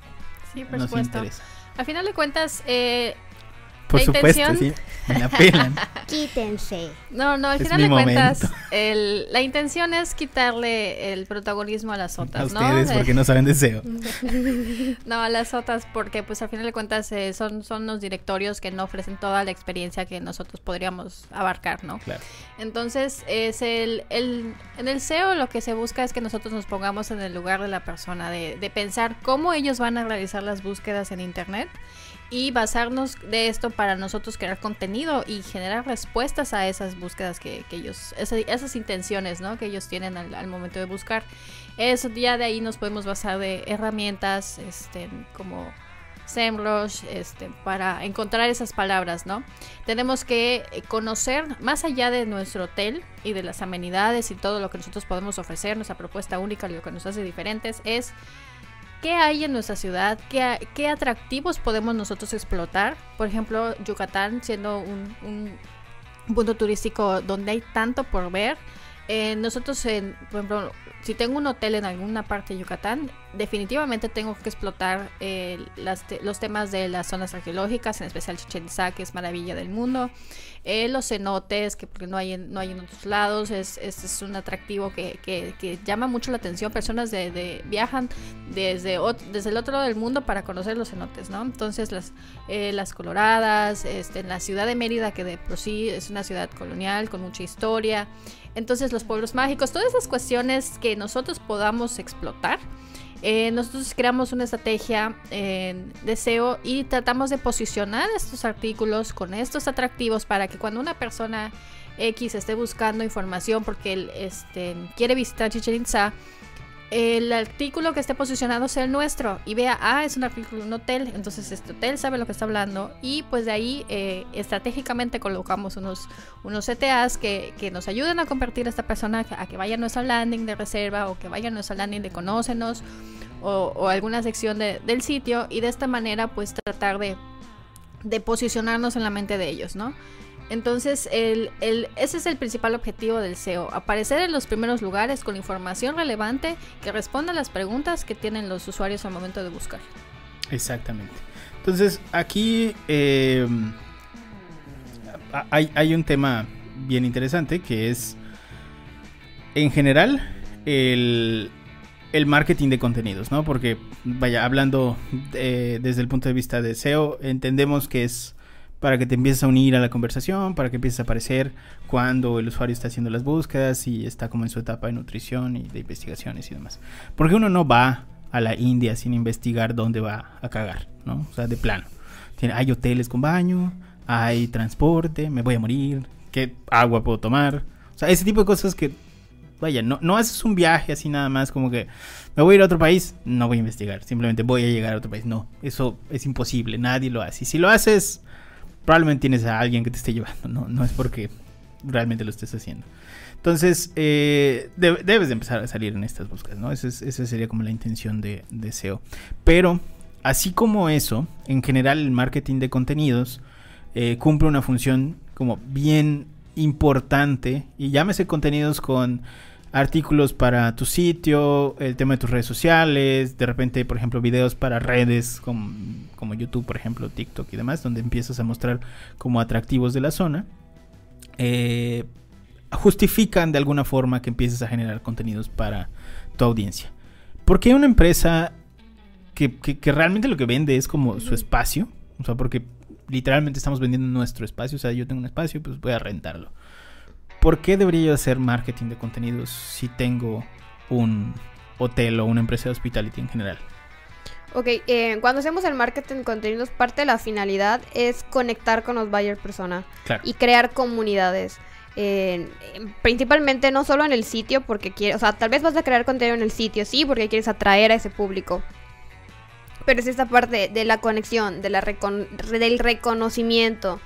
sí, por nos interesa. Al final de cuentas, eh, Por supuesto, sí. Me la pelan. Quítense. No, no, al Es final de cuentas, el- la intención es quitarle el protagonismo a las A otras, ¿no? ustedes De- porque no saben deseo. No, a las otras porque pues al final de cuentas eh, son, son los directorios que no ofrecen toda la experiencia que nosotros podríamos abarcar, ¿no? Claro. Entonces, es el, el- en el SEO lo que se busca es que nosotros nos pongamos en el lugar de la persona, de, de pensar cómo ellos van a realizar las búsquedas en Internet y basarnos de esto para nosotros crear contenido y generar respuestas a esas búsquedas que, que ellos, esa- esas intenciones, ¿no? Que ellos tienen al, momento de buscar. Eso ya de ahí nos podemos basar de herramientas, este, como SEMrush, este, para encontrar esas palabras, ¿no? Tenemos que conocer más allá de nuestro hotel y de las amenidades y todo lo que nosotros podemos ofrecer, nuestra propuesta única, lo que nos hace diferentes es qué hay en nuestra ciudad, qué, atractivos podemos nosotros explotar. Por ejemplo, Yucatán siendo un, un punto turístico donde hay tanto por ver. Eh, nosotros, en, por ejemplo, si tengo un hotel en alguna parte de Yucatán, definitivamente tengo que explotar eh, las te- los temas de las zonas arqueológicas, en especial Chichen Itza, que es maravilla del mundo. Eh, los cenotes, que porque no hay en, no hay en otros lados, es, es, es un atractivo que, que- llama mucho la atención. Personas de, de- viajan desde, desde el otro lado del mundo para conocer los cenotes, ¿no? Entonces las, eh, las coloradas, este, en la ciudad de Mérida, que de por sí es una ciudad colonial con mucha historia. Entonces los pueblos mágicos, todas esas cuestiones que nosotros podamos explotar. eh, nosotros creamos una estrategia en deseo y tratamos de posicionar estos artículos con estos atractivos para que cuando una persona X esté buscando información porque él este, quiere visitar Chichen Itza, el artículo que esté posicionado sea el nuestro y vea, ah, es un artículo de un hotel, entonces este hotel sabe lo que está hablando y pues de ahí eh, estratégicamente colocamos unos, unos CTAs que, que nos ayuden a convertir a esta persona a que vaya a nuestra landing de reserva o que vaya a nuestra landing de conócenos o, o alguna sección de- del sitio y de esta manera pues tratar de, de posicionarnos en la mente de ellos, ¿no? Entonces, el, el- ese es el principal objetivo del SEO, aparecer en los primeros lugares con información relevante que responda a las preguntas que tienen los usuarios al momento de buscar. Exactamente. Entonces, aquí a- hay, un tema bien interesante que es, en general, el, el marketing de contenidos, ¿no? Porque, vaya, hablando eh, desde el punto de vista de SEO, entendemos que es para que te empieces a unir a la conversación, para que empieces a aparecer cuando el usuario está haciendo las búsquedas y está como en su etapa de nutrición y de investigaciones y demás. Porque uno no va a la India sin investigar dónde va a cagar, ¿no? O sea, de plano. Hay hoteles con baño, hay transporte, me voy a morir, qué agua puedo tomar. O sea, ese tipo de cosas que, vaya, no, no haces un viaje así nada más como que me voy a ir a otro país, no voy a investigar, simplemente voy a llegar a otro país. No, eso es imposible, nadie lo hace. Y si lo haces, probablemente tienes a alguien que te esté llevando, no, no es porque realmente lo estés haciendo. Entonces, eh, de- debes de empezar a salir en estas búsquedas, ¿no? Esa, es- sería como la intención de, de SEO. Pero, así como eso, en general el marketing de contenidos eh, cumple una función como bien importante. Y llámese contenidos con artículos para tu sitio, el tema de tus redes sociales, de repente, por ejemplo, videos para redes como, como YouTube, por ejemplo, TikTok y demás, donde empiezas a mostrar como atractivos de la zona. Eh, justifican de alguna forma que empieces a generar contenidos para tu audiencia. Porque una empresa que, que- que realmente lo que vende es como su espacio, o sea, porque literalmente estamos vendiendo nuestro espacio, o sea, yo tengo un espacio, pues voy a rentarlo. ¿Por qué debería yo hacer marketing de contenidos si tengo un hotel o una empresa de hospitality en general? Ok, eh, cuando hacemos el marketing de contenidos, parte de la finalidad es conectar con los buyer persona Claro. y crear comunidades. Eh, principalmente no solo en el sitio, porque quieres, o sea, tal vez vas a crear contenido en el sitio, sí, porque quieres atraer a ese público. Pero es esta parte de la conexión, de la recon- del reconocimiento,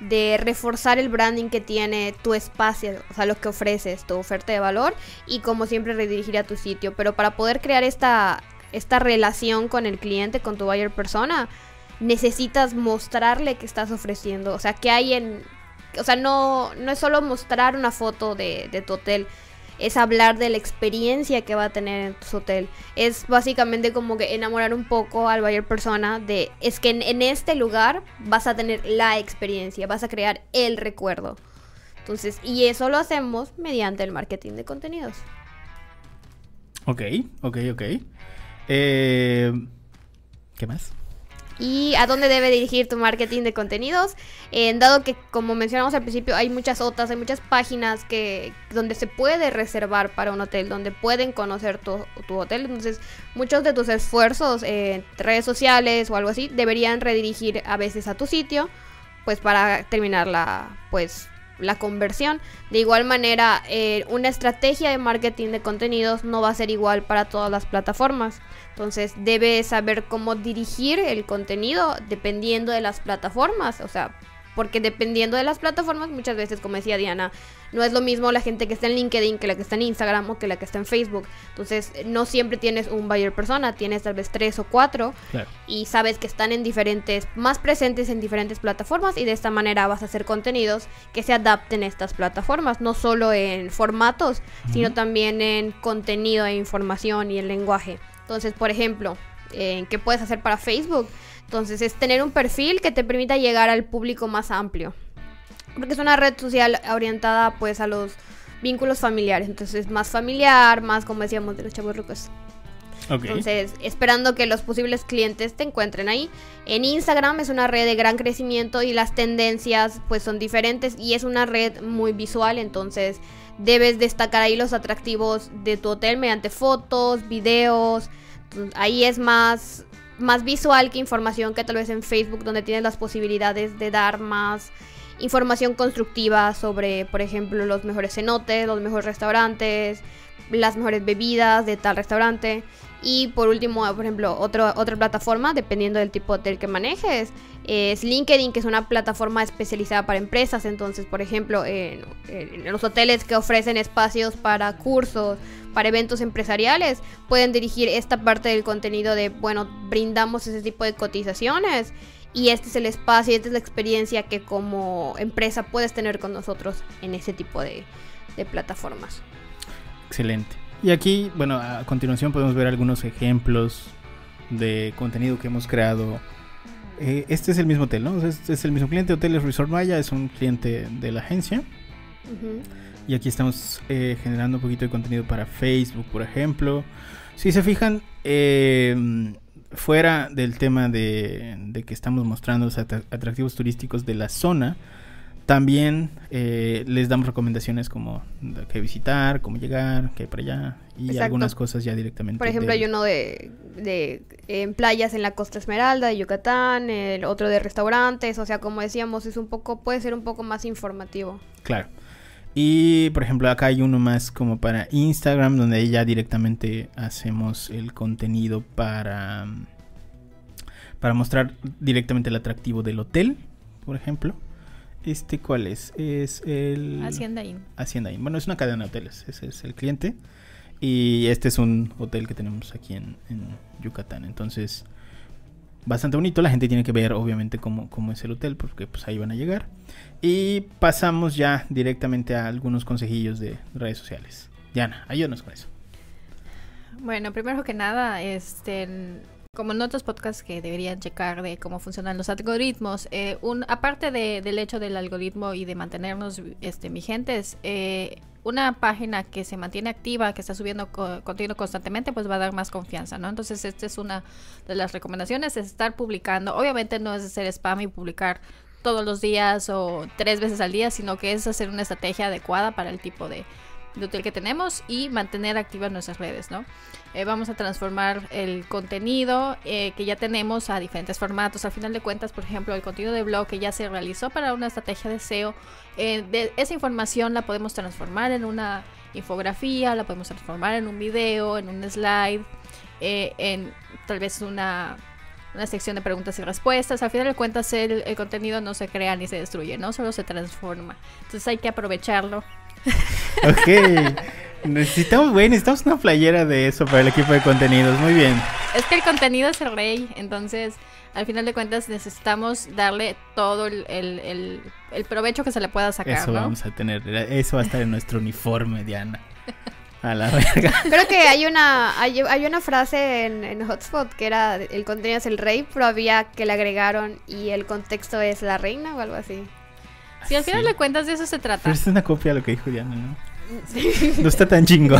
de reforzar el branding que tiene tu espacio, o sea, lo que ofreces, tu oferta de valor y como siempre redirigir a tu sitio. Pero para poder crear esta, esta relación con el cliente, con tu buyer persona, necesitas mostrarle que estás ofreciendo, o sea, que hay en... O sea, no, no es solo mostrar una foto de, de tu hotel, es hablar de la experiencia que va a tener en tu hotel. Es básicamente como que enamorar un poco al buyer persona de es que en, en este lugar vas a tener la experiencia, vas a crear el recuerdo. Entonces, y eso lo hacemos mediante el marketing de contenidos. Ok, ok, ok. Eh, ¿Qué más? ¿Y a dónde debe dirigir tu marketing de contenidos? Eh, dado que, como mencionamos al principio, hay muchas otras, hay muchas páginas que donde se puede reservar para un hotel, donde pueden conocer tu, tu hotel. Entonces, muchos de tus esfuerzos en redes sociales o algo así deberían redirigir a veces a tu sitio, pues para terminar la, pues, la conversión. De igual manera, eh, una estrategia de marketing de contenidos no va a ser igual para todas las plataformas. Entonces, debes saber cómo dirigir el contenido dependiendo de las plataformas. O sea, porque dependiendo de las plataformas, muchas veces, como decía Diana, no es lo mismo la gente que está en LinkedIn que la que está en Instagram o que la que está en Facebook. Entonces, no siempre tienes un buyer persona, tienes tal vez tres o cuatro Claro. y sabes que están en diferentes, más presentes en diferentes plataformas y de esta manera vas a hacer contenidos que se adapten a estas plataformas, no solo en formatos, sino también en contenido e información y el lenguaje. Entonces, por ejemplo, eh, ¿qué puedes hacer para Facebook? Entonces, es tener un perfil que te permita llegar al público más amplio. Porque es una red social orientada pues a los vínculos familiares. Entonces, más familiar, más como decíamos de los chavos ricos. Ok. Entonces, esperando que los posibles clientes te encuentren ahí. En Instagram es una red de gran crecimiento y las tendencias pues son diferentes y es una red muy visual, entonces debes destacar ahí los atractivos de tu hotel mediante fotos, videos. Entonces, Ahí es más más visual que información que tal vez en Facebook donde tienes las posibilidades de dar más información constructiva sobre, por ejemplo, los mejores cenotes, los mejores restaurantes, las mejores bebidas de tal restaurante. Y por último, por ejemplo, otro- otra plataforma, dependiendo del tipo de hotel que manejes, es LinkedIn, que es una plataforma especializada para empresas. Entonces, por ejemplo, en, en los hoteles que ofrecen espacios para cursos, para eventos empresariales, pueden dirigir esta parte del contenido de, bueno, brindamos ese tipo de cotizaciones. Y este es el espacio, esta es la experiencia que como empresa puedes tener con nosotros en ese tipo de, de plataformas. Excelente. Y aquí, bueno, a continuación podemos ver algunos ejemplos de contenido que hemos creado. Eh, este es el mismo hotel, ¿no? Este es el mismo cliente. Hoteles Resort Maya es un cliente de la agencia. Ujú. Y aquí estamos eh, generando un poquito de contenido para Facebook, por ejemplo. Si se fijan, eh, fuera del tema de, de que estamos mostrando los atra- atractivos turísticos de la zona, también eh, les damos recomendaciones como qué visitar, cómo llegar, qué hay para allá y Exacto. algunas cosas ya directamente. Por ejemplo, hay uno de, de en playas en la costa Esmeralda de Yucatán, el otro de restaurantes, o sea, como decíamos, es un poco, puede ser un poco más informativo. Claro. Y por ejemplo, acá hay uno más como para Instagram, donde ahí ya directamente hacemos el contenido para, para mostrar directamente el atractivo del hotel, por ejemplo. Este, ¿cuál es? Es el... Hacienda Inn. Hacienda Inn. Bueno, es una cadena de hoteles, ese es el cliente. Y este es un hotel que tenemos aquí en, en Yucatán. Entonces, bastante bonito. La gente tiene que ver, obviamente, cómo, cómo es el hotel, porque pues ahí van a llegar. Y pasamos ya directamente a algunos consejillos de redes sociales. Diana, ayúdanos con eso. Bueno, primero que nada, este, como en otros podcasts que deberían checar de cómo funcionan los algoritmos, eh, un, aparte de- del hecho del algoritmo y de mantenernos este, vigentes, eh, una página que se mantiene activa, que está subiendo co- contenido constantemente, pues va a dar más confianza, ¿no? Entonces, esta es una de las recomendaciones, es estar publicando. Obviamente no es hacer spam y publicar todos los días o tres veces al día, sino que es hacer una estrategia adecuada para el tipo de, de hotel que tenemos y mantener activas nuestras redes, ¿no? Eh, vamos a transformar el contenido eh, que ya tenemos a diferentes formatos. Al final de cuentas, por ejemplo, el contenido de blog que ya se realizó para una estrategia de SEO, eh, esa información la podemos transformar en una infografía, la podemos transformar en un video, en un slide, eh, en tal vez una, una sección de preguntas y respuestas. Al final de cuentas, el, el contenido no se crea ni se destruye, ¿no? Solo se transforma. Entonces hay que aprovecharlo Ok. necesitamos, güey, necesitamos una playera de eso para el equipo de contenidos. Muy bien. Es que el contenido es el rey, entonces al final de cuentas necesitamos darle todo el, el- el- el provecho que se le pueda sacar, Eso ¿no? vamos a tener. Eso va a estar en nuestro uniforme, Diana. A la verga. Creo que hay una hay, hay una frase en, en, Hotspot que era el contenido es el rey, pero había que le agregaron y el contexto es la reina o algo así. Si al final de cuentas de eso se trata. Pero es una copia de lo que dijo Diana, ¿no? No está tan chingo.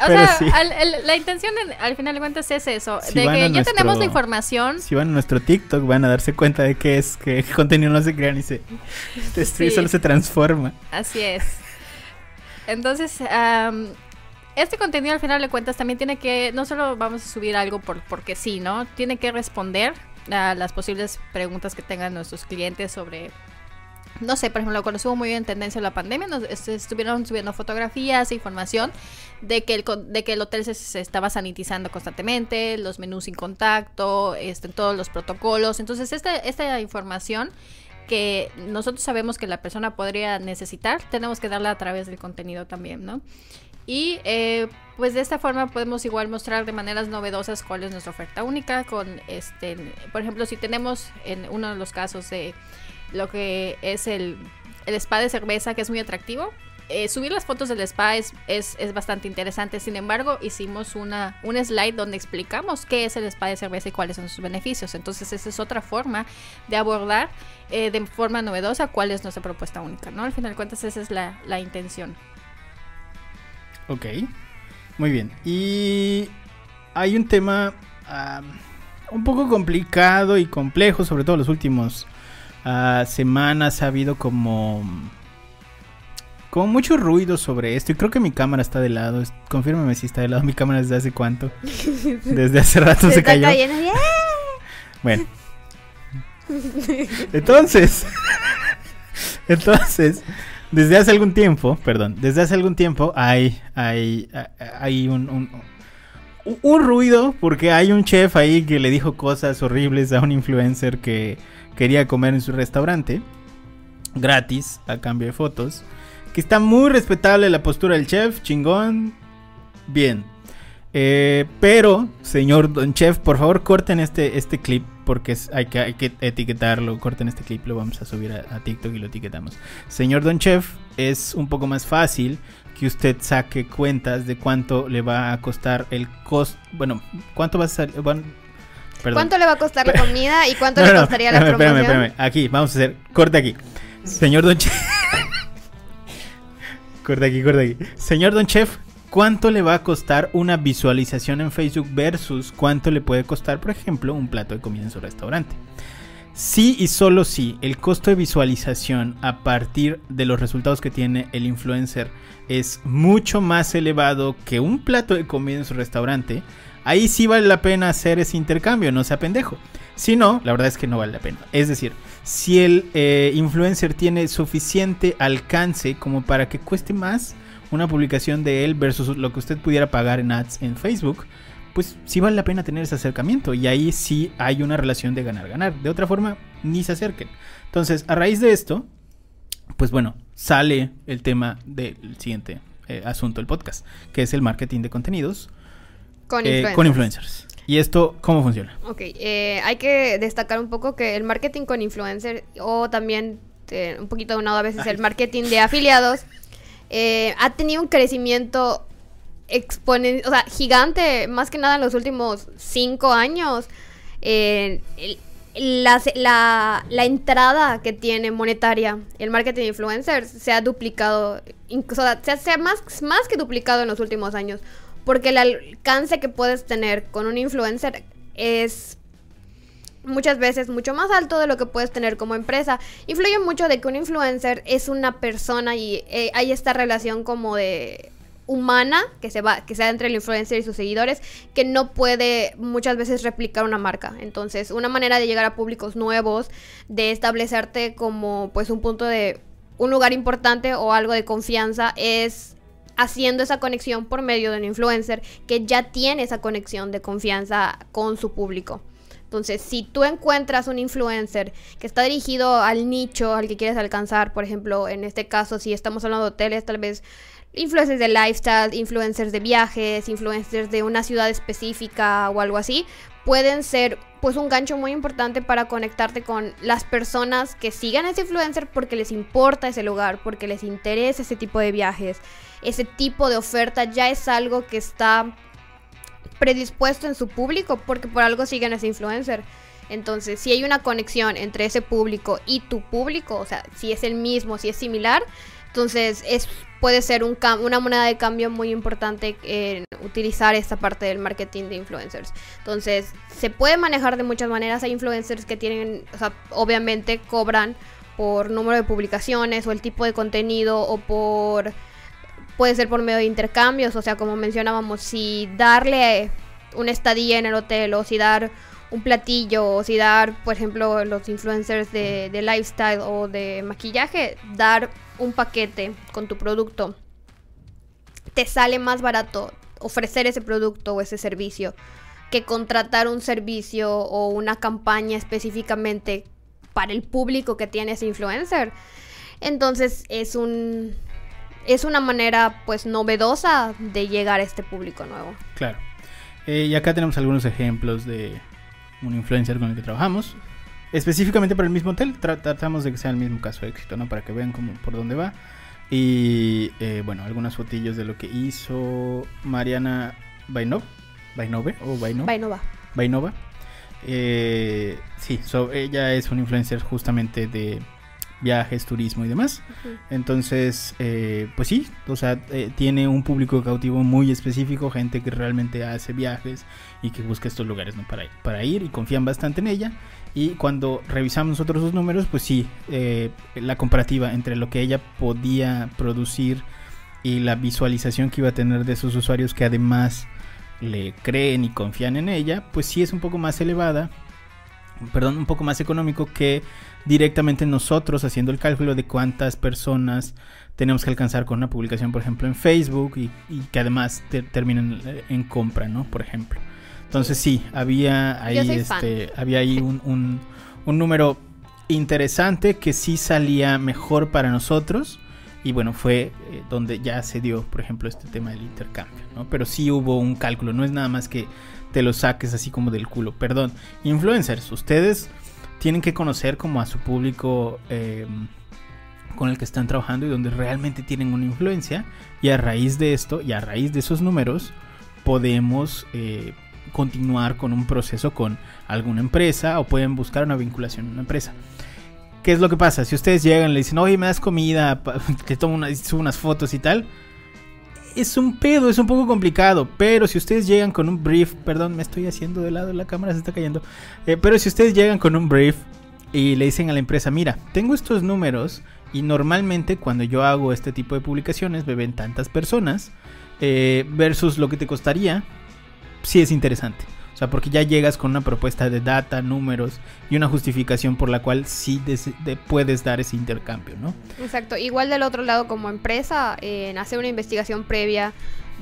O sea, sí. al, el, la intención en, al final de cuentas es eso, si de que ya nuestro, tenemos la información. Si van a nuestro TikTok van a darse cuenta de que es que el contenido no se crea ni se destruye, sí. solo se transforma. Así es. Entonces, um, este contenido al final de cuentas también tiene que, no solo vamos a subir algo por, porque sí, ¿no? Tiene que responder a las posibles preguntas que tengan nuestros clientes sobre no sé, por ejemplo, cuando estuvo muy bien en tendencia la pandemia, nos estuvieron subiendo fotografías e información de que el, de que el hotel se, se, estaba sanitizando constantemente, los menús sin contacto, este, todos los protocolos. Entonces, esta, esta información que nosotros sabemos que la persona podría necesitar, tenemos que darla a través del contenido también, ¿no? Y eh, pues de esta forma podemos igual mostrar de maneras novedosas cuál es nuestra oferta única. Con este, por ejemplo, si tenemos en uno de los casos de lo que es el, el spa de cerveza, que es muy atractivo. Eh, subir las fotos del spa es, es, es, bastante interesante. Sin embargo, hicimos una, un slide donde explicamos qué es el spa de cerveza y cuáles son sus beneficios. Entonces, esa es otra forma de abordar eh, de forma novedosa cuál es nuestra propuesta única. ¿no? Al final de cuentas, esa es la, la intención. Ok, muy bien. Y hay un tema un poco complicado y complejo, sobre todo los últimos uh, semanas ha habido como como mucho ruido sobre esto y creo que mi cámara está de lado. Confírmame si está de lado mi cámara desde hace cuánto. Desde hace rato se, se cayó. Bueno. Entonces, entonces, desde hace algún tiempo, perdón, desde hace algún tiempo hay hay hay un, un un ruido porque hay un chef ahí que le dijo cosas horribles a un influencer que quería comer en su restaurante gratis a cambio de fotos. Que está muy respetable la postura del chef, chingón, bien. Eh, pero, señor Don Chef, por favor corten este, este clip porque es, hay, que, hay, que, etiquetarlo. Corten este clip, lo vamos a subir a, a, TikTok y lo etiquetamos. Señor Don Chef, es un poco más fácil que usted saque cuentas de cuánto le va a costar el costo. Bueno, cuánto va a salir. Bueno, ¿Cuánto le va a costar la comida y cuánto no, le costaría no, la espérame, promoción? Espérame, espérame. Aquí, vamos a hacer. Corte aquí. Señor Don Chef. corta aquí, corta aquí. Señor Don Chef, ¿cuánto le va a costar una visualización en Facebook versus cuánto le puede costar, por ejemplo, un plato de comida en su restaurante? Sí y solo sí, el costo de visualización a partir de los resultados que tiene el influencer es mucho más elevado que un plato de comida en su restaurante. Ahí sí vale la pena hacer ese intercambio, no sea pendejo. Si no, la verdad es que no vale la pena. Es decir, si el eh, influencer tiene suficiente alcance como para que cueste más una publicación de él versus lo que usted pudiera pagar en ads en Facebook, pues sí vale la pena tener ese acercamiento. Y ahí sí hay una relación de ganar-ganar. De otra forma, ni se acerquen. Entonces, a raíz de esto, pues bueno, sale el tema del siguiente eh, asunto del podcast, que es el marketing de contenidos con, eh, influencers. con influencers. ¿Y esto cómo funciona? Ok, eh, hay que destacar un poco que el marketing con influencers o también eh, un poquito de a veces Ay. el marketing de afiliados eh, ha tenido un crecimiento exponen o sea, gigante, más que nada en los últimos cinco años. El, la, la, entrada que tiene monetaria el marketing de influencers se ha duplicado, incluso se, se ha más, más que duplicado en los últimos años. Porque el alcance que puedes tener con un influencer es muchas veces mucho más alto de lo que puedes tener como empresa. Influye mucho de que un influencer es una persona y eh, hay esta relación como de humana que se va que sea entre el influencer y sus seguidores que no puede muchas veces replicar una marca. Entonces, una manera de llegar a públicos nuevos, de establecerte como pues un punto de un lugar importante o algo de confianza es haciendo esa conexión por medio de un influencer que ya tiene esa conexión de confianza con su público. Entonces, si tú encuentras un influencer que está dirigido al nicho al que quieres alcanzar, por ejemplo, en este caso, si estamos hablando de hoteles, tal vez influencers de lifestyle, influencers de viajes, influencers de una ciudad específica o algo así, pueden ser pues un gancho muy importante para conectarte con las personas que sigan ese influencer porque les importa ese lugar, porque les interesa ese tipo de viajes, ese tipo de oferta ya es algo que está predispuesto en su público porque por algo siguen ese influencer. Entonces, si hay una conexión entre ese público y tu público, o sea, si es el mismo, si es similar, entonces es puede ser un una moneda de cambio muy importante en utilizar esta parte del marketing de influencers. Entonces, se puede manejar de muchas maneras. Hay influencers que tienen, o sea, obviamente cobran por número de publicaciones o el tipo de contenido o por puede ser por medio de intercambios, o sea, como mencionábamos, si darle una estadía en el hotel o si dar un platillo o si dar, por ejemplo, los influencers de, de lifestyle o de maquillaje, dar un paquete con tu producto, te sale más barato ofrecer ese producto o ese servicio que contratar un servicio o una campaña específicamente para el público que tiene ese influencer. Entonces es un es una manera pues novedosa de llegar a este público nuevo. Claro. Eh, y acá tenemos algunos ejemplos de un influencer con el que trabajamos específicamente para el mismo hotel. tratamos de que sea el mismo caso de éxito, ¿no? Para que vean cómo, por dónde va. Y eh, bueno, algunas fotillos de lo que hizo Mariana Bainov. Bainove o Bainova. Bainova. Bainova. Eh, sí, ella es un influencer justamente de viajes, turismo y demás. Entonces, eh, pues sí, o sea, eh, tiene un público cautivo muy específico, gente que realmente hace viajes y que busca estos lugares ¿no? para, para ir y confían bastante en ella. Y cuando revisamos nosotros sus números, pues sí, eh, la comparativa entre lo que ella podía producir y la visualización que iba a tener de sus usuarios que además le creen y confían en ella, pues sí es un poco más elevada, perdón, un poco más económico que directamente nosotros haciendo el cálculo de cuántas personas tenemos que alcanzar con una publicación, por ejemplo, en Facebook y, que además terminen en compra, ¿no? Por ejemplo. Entonces sí, había ahí, este, había ahí un, número interesante que sí salía mejor para nosotros. Y bueno, fue eh, donde ya se dio, por ejemplo, este tema del intercambio, ¿no? Pero sí hubo un cálculo, no es nada más que te lo saques así como del culo. Perdón, influencers, ustedes tienen que conocer como a su público eh, con el que están trabajando y donde realmente tienen una influencia. Y a raíz de esto y a raíz de esos números podemos eh, continuar con un proceso con alguna empresa o pueden buscar una vinculación en una empresa. ¿Qué es lo que pasa? Si ustedes llegan y le dicen, oye, me das comida, te tomo una, subo unas fotos y tal, es un pedo, es un poco complicado. Pero si ustedes llegan con un brief, perdón, me estoy haciendo de lado, la cámara se está cayendo. Eh, pero si ustedes llegan con un brief y le dicen a la empresa, mira, tengo estos números y normalmente cuando yo hago este tipo de publicaciones me ven tantas personas eh, versus lo que te costaría sí es interesante. Porque ya llegas con una propuesta de data, números y una justificación por la cual sí puedes dar ese intercambio, ¿no? Exacto. Igual del otro lado, como empresa, en hacer una investigación previa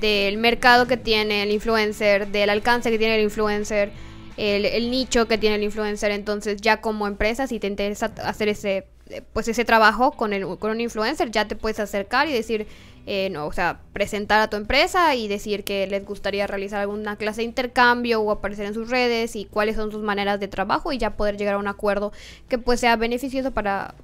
del mercado que tiene el influencer, del alcance que tiene el influencer, el, nicho que tiene el influencer. Entonces, ya como empresa, si te interesa hacer ese pues ese trabajo con, el, con un influencer, ya te puedes acercar y decir, eh, no, o sea, presentar a tu empresa y decir que les gustaría realizar alguna clase de intercambio o aparecer en sus redes y cuáles son sus maneras de trabajo y ya poder llegar a un acuerdo que pues sea beneficioso para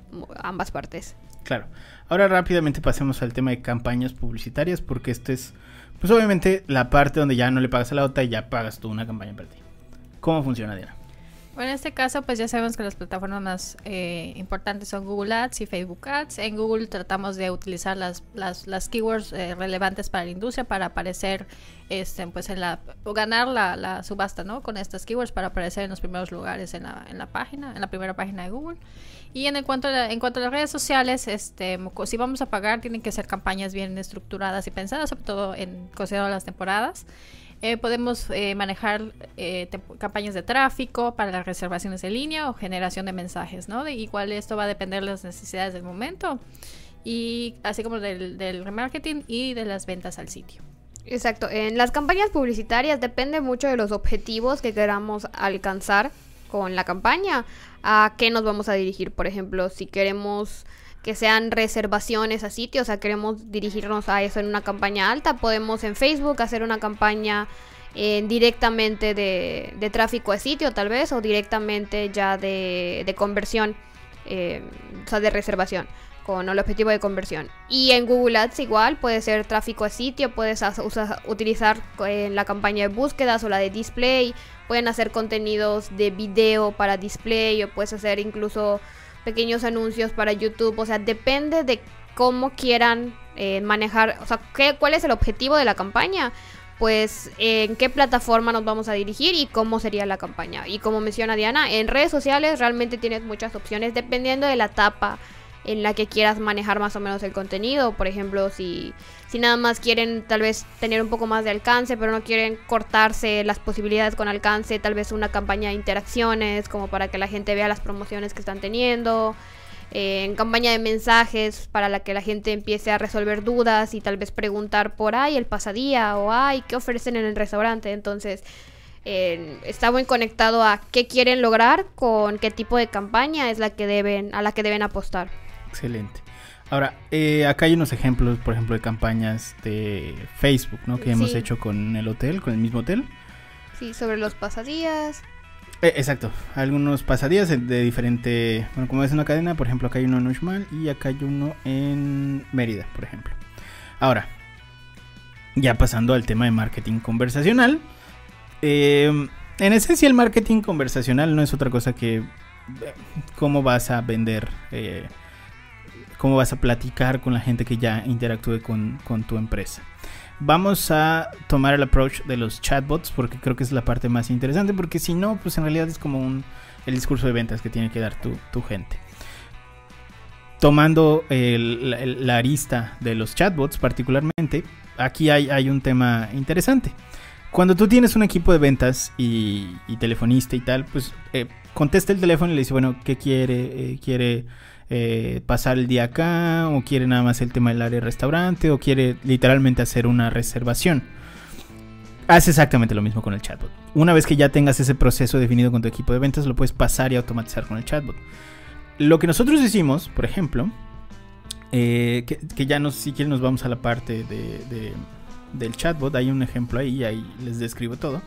ambas partes. Claro. Ahora rápidamente pasemos al tema de campañas publicitarias porque este es pues obviamente la parte donde ya no le pagas a la otra y ya pagas tú una campaña para ti. ¿Cómo funciona, Diana? Bueno, en este caso, pues ya sabemos que las plataformas más eh, importantes son Google Ads y Facebook Ads. En Google tratamos de utilizar las, las, keywords eh, relevantes para la industria para aparecer, este, pues en la, o ganar la, la, subasta, ¿no? Con estas keywords para aparecer en los primeros lugares en la, en la página, en la primera página de Google. Y en, cuanto a, en cuanto a las redes sociales, este, si vamos a pagar, tienen que ser campañas bien estructuradas y pensadas, sobre todo en considerando las temporadas. Eh, podemos eh, manejar eh, campañas de tráfico para las reservaciones en línea o generación de mensajes, ¿no? De, igual esto va a depender de las necesidades del momento y así como del, del remarketing y de las ventas al sitio. Exacto, en las campañas publicitarias depende mucho de los objetivos que queramos alcanzar con la campaña, a qué nos vamos a dirigir. Por ejemplo, si queremos que sean reservaciones a sitios, o sea, queremos dirigirnos a eso en una campaña alta, podemos en Facebook hacer una campaña eh, directamente de, de, tráfico a sitio tal vez, o directamente ya de, de conversión, eh, o sea, de reservación con el objetivo de conversión. Y en Google Ads igual puede ser tráfico a sitio, puedes usar, utilizar en la campaña de búsquedas o la de display, pueden hacer contenidos de video para display o puedes hacer incluso pequeños anuncios para YouTube, o sea, depende de cómo quieran eh, manejar, o sea, qué, cuál es el objetivo de la campaña, pues en qué plataforma nos vamos a dirigir y cómo sería la campaña. Y como menciona Diana, en redes sociales realmente tienes muchas opciones dependiendo de la etapa en la que quieras manejar más o menos el contenido. Por ejemplo, si, si nada más quieren tal vez tener un poco más de alcance, pero no quieren cortarse las posibilidades con alcance, tal vez una campaña de interacciones, como para que la gente vea las promociones que están teniendo. Eh, en campaña de mensajes para la que la gente empiece a resolver dudas y tal vez preguntar por ahí el pasadía o ay, ¿qué ofrecen en el restaurante? Entonces, está muy conectado a qué quieren lograr con qué tipo de campaña es la que deben, a la que deben apostar. Excelente. Ahora, eh, acá hay unos ejemplos, por ejemplo, de campañas de Facebook, ¿no? Que hemos hecho con el hotel, con el mismo hotel. Sí, sobre los pasadías. Eh, exacto, algunos pasadías de diferente, bueno, como es una cadena, por ejemplo, acá hay uno en Uxmal y acá hay uno en Mérida, por ejemplo. Ahora, ya pasando al tema de marketing conversacional. Eh, en esencia, el marketing conversacional no es otra cosa que cómo vas a vender cómo vas a platicar con la gente que ya interactúe con, tu empresa. Vamos a tomar el approach de los chatbots porque creo que es la parte más interesante porque si no, pues en realidad es como un, el discurso de ventas que tiene que dar tu, gente. Tomando la, arista de los chatbots particularmente, aquí hay, un tema interesante. Cuando tú tienes un equipo de ventas y, telefonista y tal, pues eh, contesta el teléfono y le dice, bueno, ¿qué quiere? Eh, ¿Quiere eh, pasar el día acá, o quiere nada más el tema del área de restaurante, o quiere literalmente hacer una reservación. Haz exactamente lo mismo con el chatbot. Una vez que ya tengas ese proceso definido con tu equipo de ventas, lo puedes pasar y automatizar con el chatbot. Lo que nosotros hicimos, por ejemplo, eh, que, ya no, si quieren nos vamos a la parte de, del chatbot, hay un ejemplo ahí, ahí les describo todo.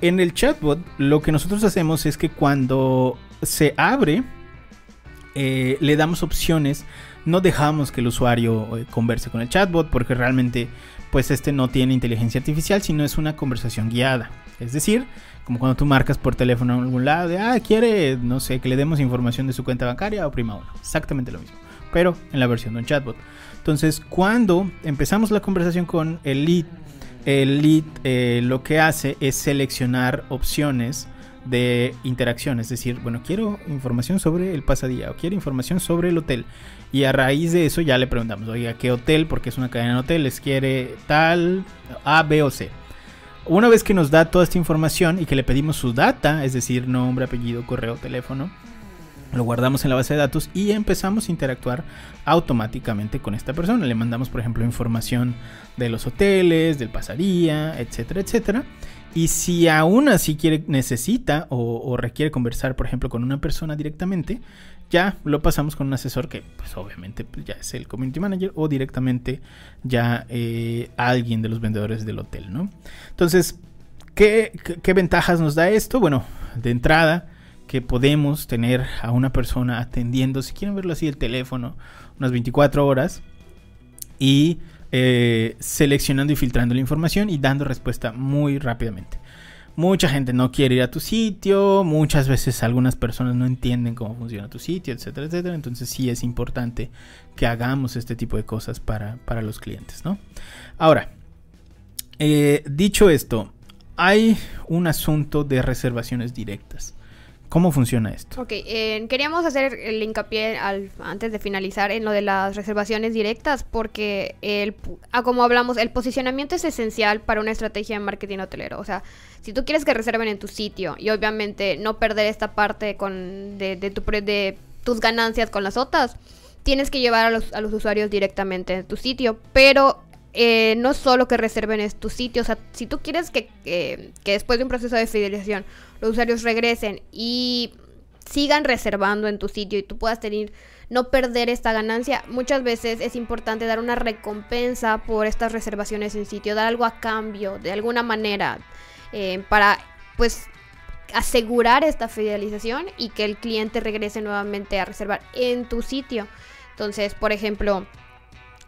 En el chatbot, lo que nosotros hacemos es que cuando se abre eh, le damos opciones, no dejamos que el usuario eh, converse con el chatbot porque realmente pues este no tiene inteligencia artificial, sino es una conversación guiada. Es decir, como cuando tú marcas por teléfono en algún lado de, ah, quiere, no sé, que le demos información de su cuenta bancaria o prima uno. Exactamente lo mismo, pero en la versión de un chatbot. Entonces, cuando empezamos la conversación con el lead, el lead eh, lo que hace es seleccionar opciones de interacción, es decir, bueno, quiero información sobre el pasadía o quiero información sobre el hotel. Y a raíz de eso ya le preguntamos, oiga, ¿qué hotel? Porque es una cadena de hoteles, quiere tal A, B o C. Una vez que nos da toda esta información y que le pedimos su data, es decir, nombre, apellido, correo, teléfono, lo guardamos en la base de datos y empezamos a interactuar automáticamente con esta persona. Le mandamos, por ejemplo, información de los hoteles, del pasadía, etcétera, etcétera. Y si aún así quiere, necesita o, requiere conversar, por ejemplo, con una persona directamente, ya lo pasamos con un asesor que, pues obviamente, pues, ya es el community manager o directamente ya eh, alguien de los vendedores del hotel, ¿no? Entonces, ¿qué, ¿qué ventajas nos da esto? Bueno, de entrada, que podemos tener a una persona atendiendo, si quieren verlo así, el teléfono, unas 24 horas y eh, seleccionando y filtrando la información y dando respuesta muy rápidamente. Mucha gente no quiere ir a tu sitio, muchas veces algunas personas no entienden cómo funciona tu sitio, etcétera, etcétera. Entonces sí es importante que hagamos este tipo de cosas para, los clientes, ¿no? Ahora, eh, dicho esto, hay un asunto de reservaciones directas. ¿Cómo funciona esto? Ok, queríamos hacer el hincapié al, antes de finalizar en lo de las reservaciones directas porque, el, ah, como hablamos, el posicionamiento es esencial para una estrategia de marketing hotelero. O sea, si tú quieres que reserven en tu sitio y obviamente no perder esta parte con, de, de, tu, de tus ganancias con las otras, tienes que llevar a los, a los usuarios directamente a tu sitio, pero eh, no solo que reserven es tu sitio, o sea, si tú quieres que, que, que después de un proceso de fidelización los usuarios regresen y sigan reservando en tu sitio y tú puedas tener no perder esta ganancia. Muchas veces es importante dar una recompensa por estas reservaciones en sitio, dar algo a cambio de alguna manera eh, para pues asegurar esta fidelización y que el cliente regrese nuevamente a reservar en tu sitio. Entonces, por ejemplo,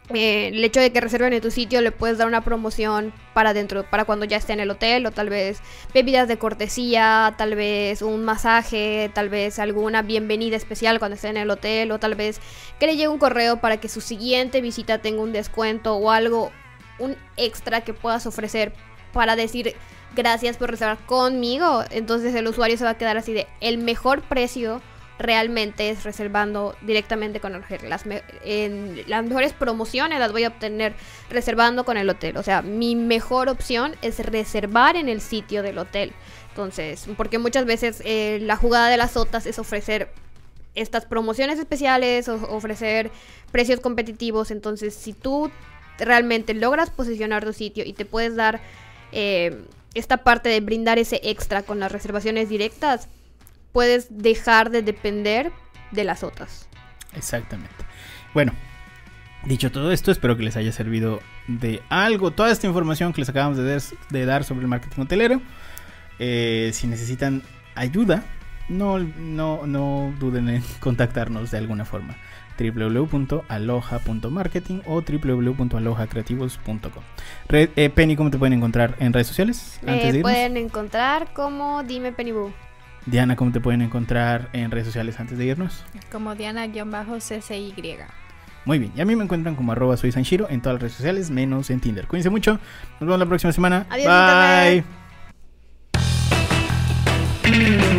eh, el hecho de que reserven en tu sitio le puedes dar una promoción para dentro, para cuando ya esté en el hotel, o tal vez bebidas de cortesía, tal vez un masaje, tal vez alguna bienvenida especial cuando esté en el hotel, o tal vez que le llegue un correo para que su siguiente visita tenga un descuento o algo, un extra que puedas ofrecer para decir gracias por reservar conmigo. Entonces el usuario se va a quedar así de el mejor precio realmente es reservando directamente con el hotel. Las, las mejores promociones las voy a obtener reservando con el hotel. O sea, mi mejor opción es reservar en el sitio del hotel. Entonces, porque muchas veces eh, la jugada de las sotas es ofrecer estas promociones especiales o ofrecer precios competitivos. Entonces, si tú realmente logras posicionar tu sitio y te puedes dar eh, esta parte de brindar ese extra con las reservaciones directas, puedes dejar de depender de las otras. Exactamente. Bueno, dicho todo esto, espero que les haya servido de algo toda esta información que les acabamos de, dar sobre el marketing hotelero. Eh, si necesitan ayuda, no, no, no duden en contactarnos de alguna forma www.aloha.marketing o www.alohacreativos.com. Eh, Penny, ¿cómo te pueden encontrar en redes sociales? Me pueden encontrar como Dime Penny Boo. Diana, ¿cómo te pueden encontrar en redes sociales antes de irnos? Como Diana-CCY. Muy bien, y a mí me encuentran como arroba soy en todas las redes sociales, menos en Tinder. Cuídense mucho, nos vemos la próxima semana. Adiós, Bye.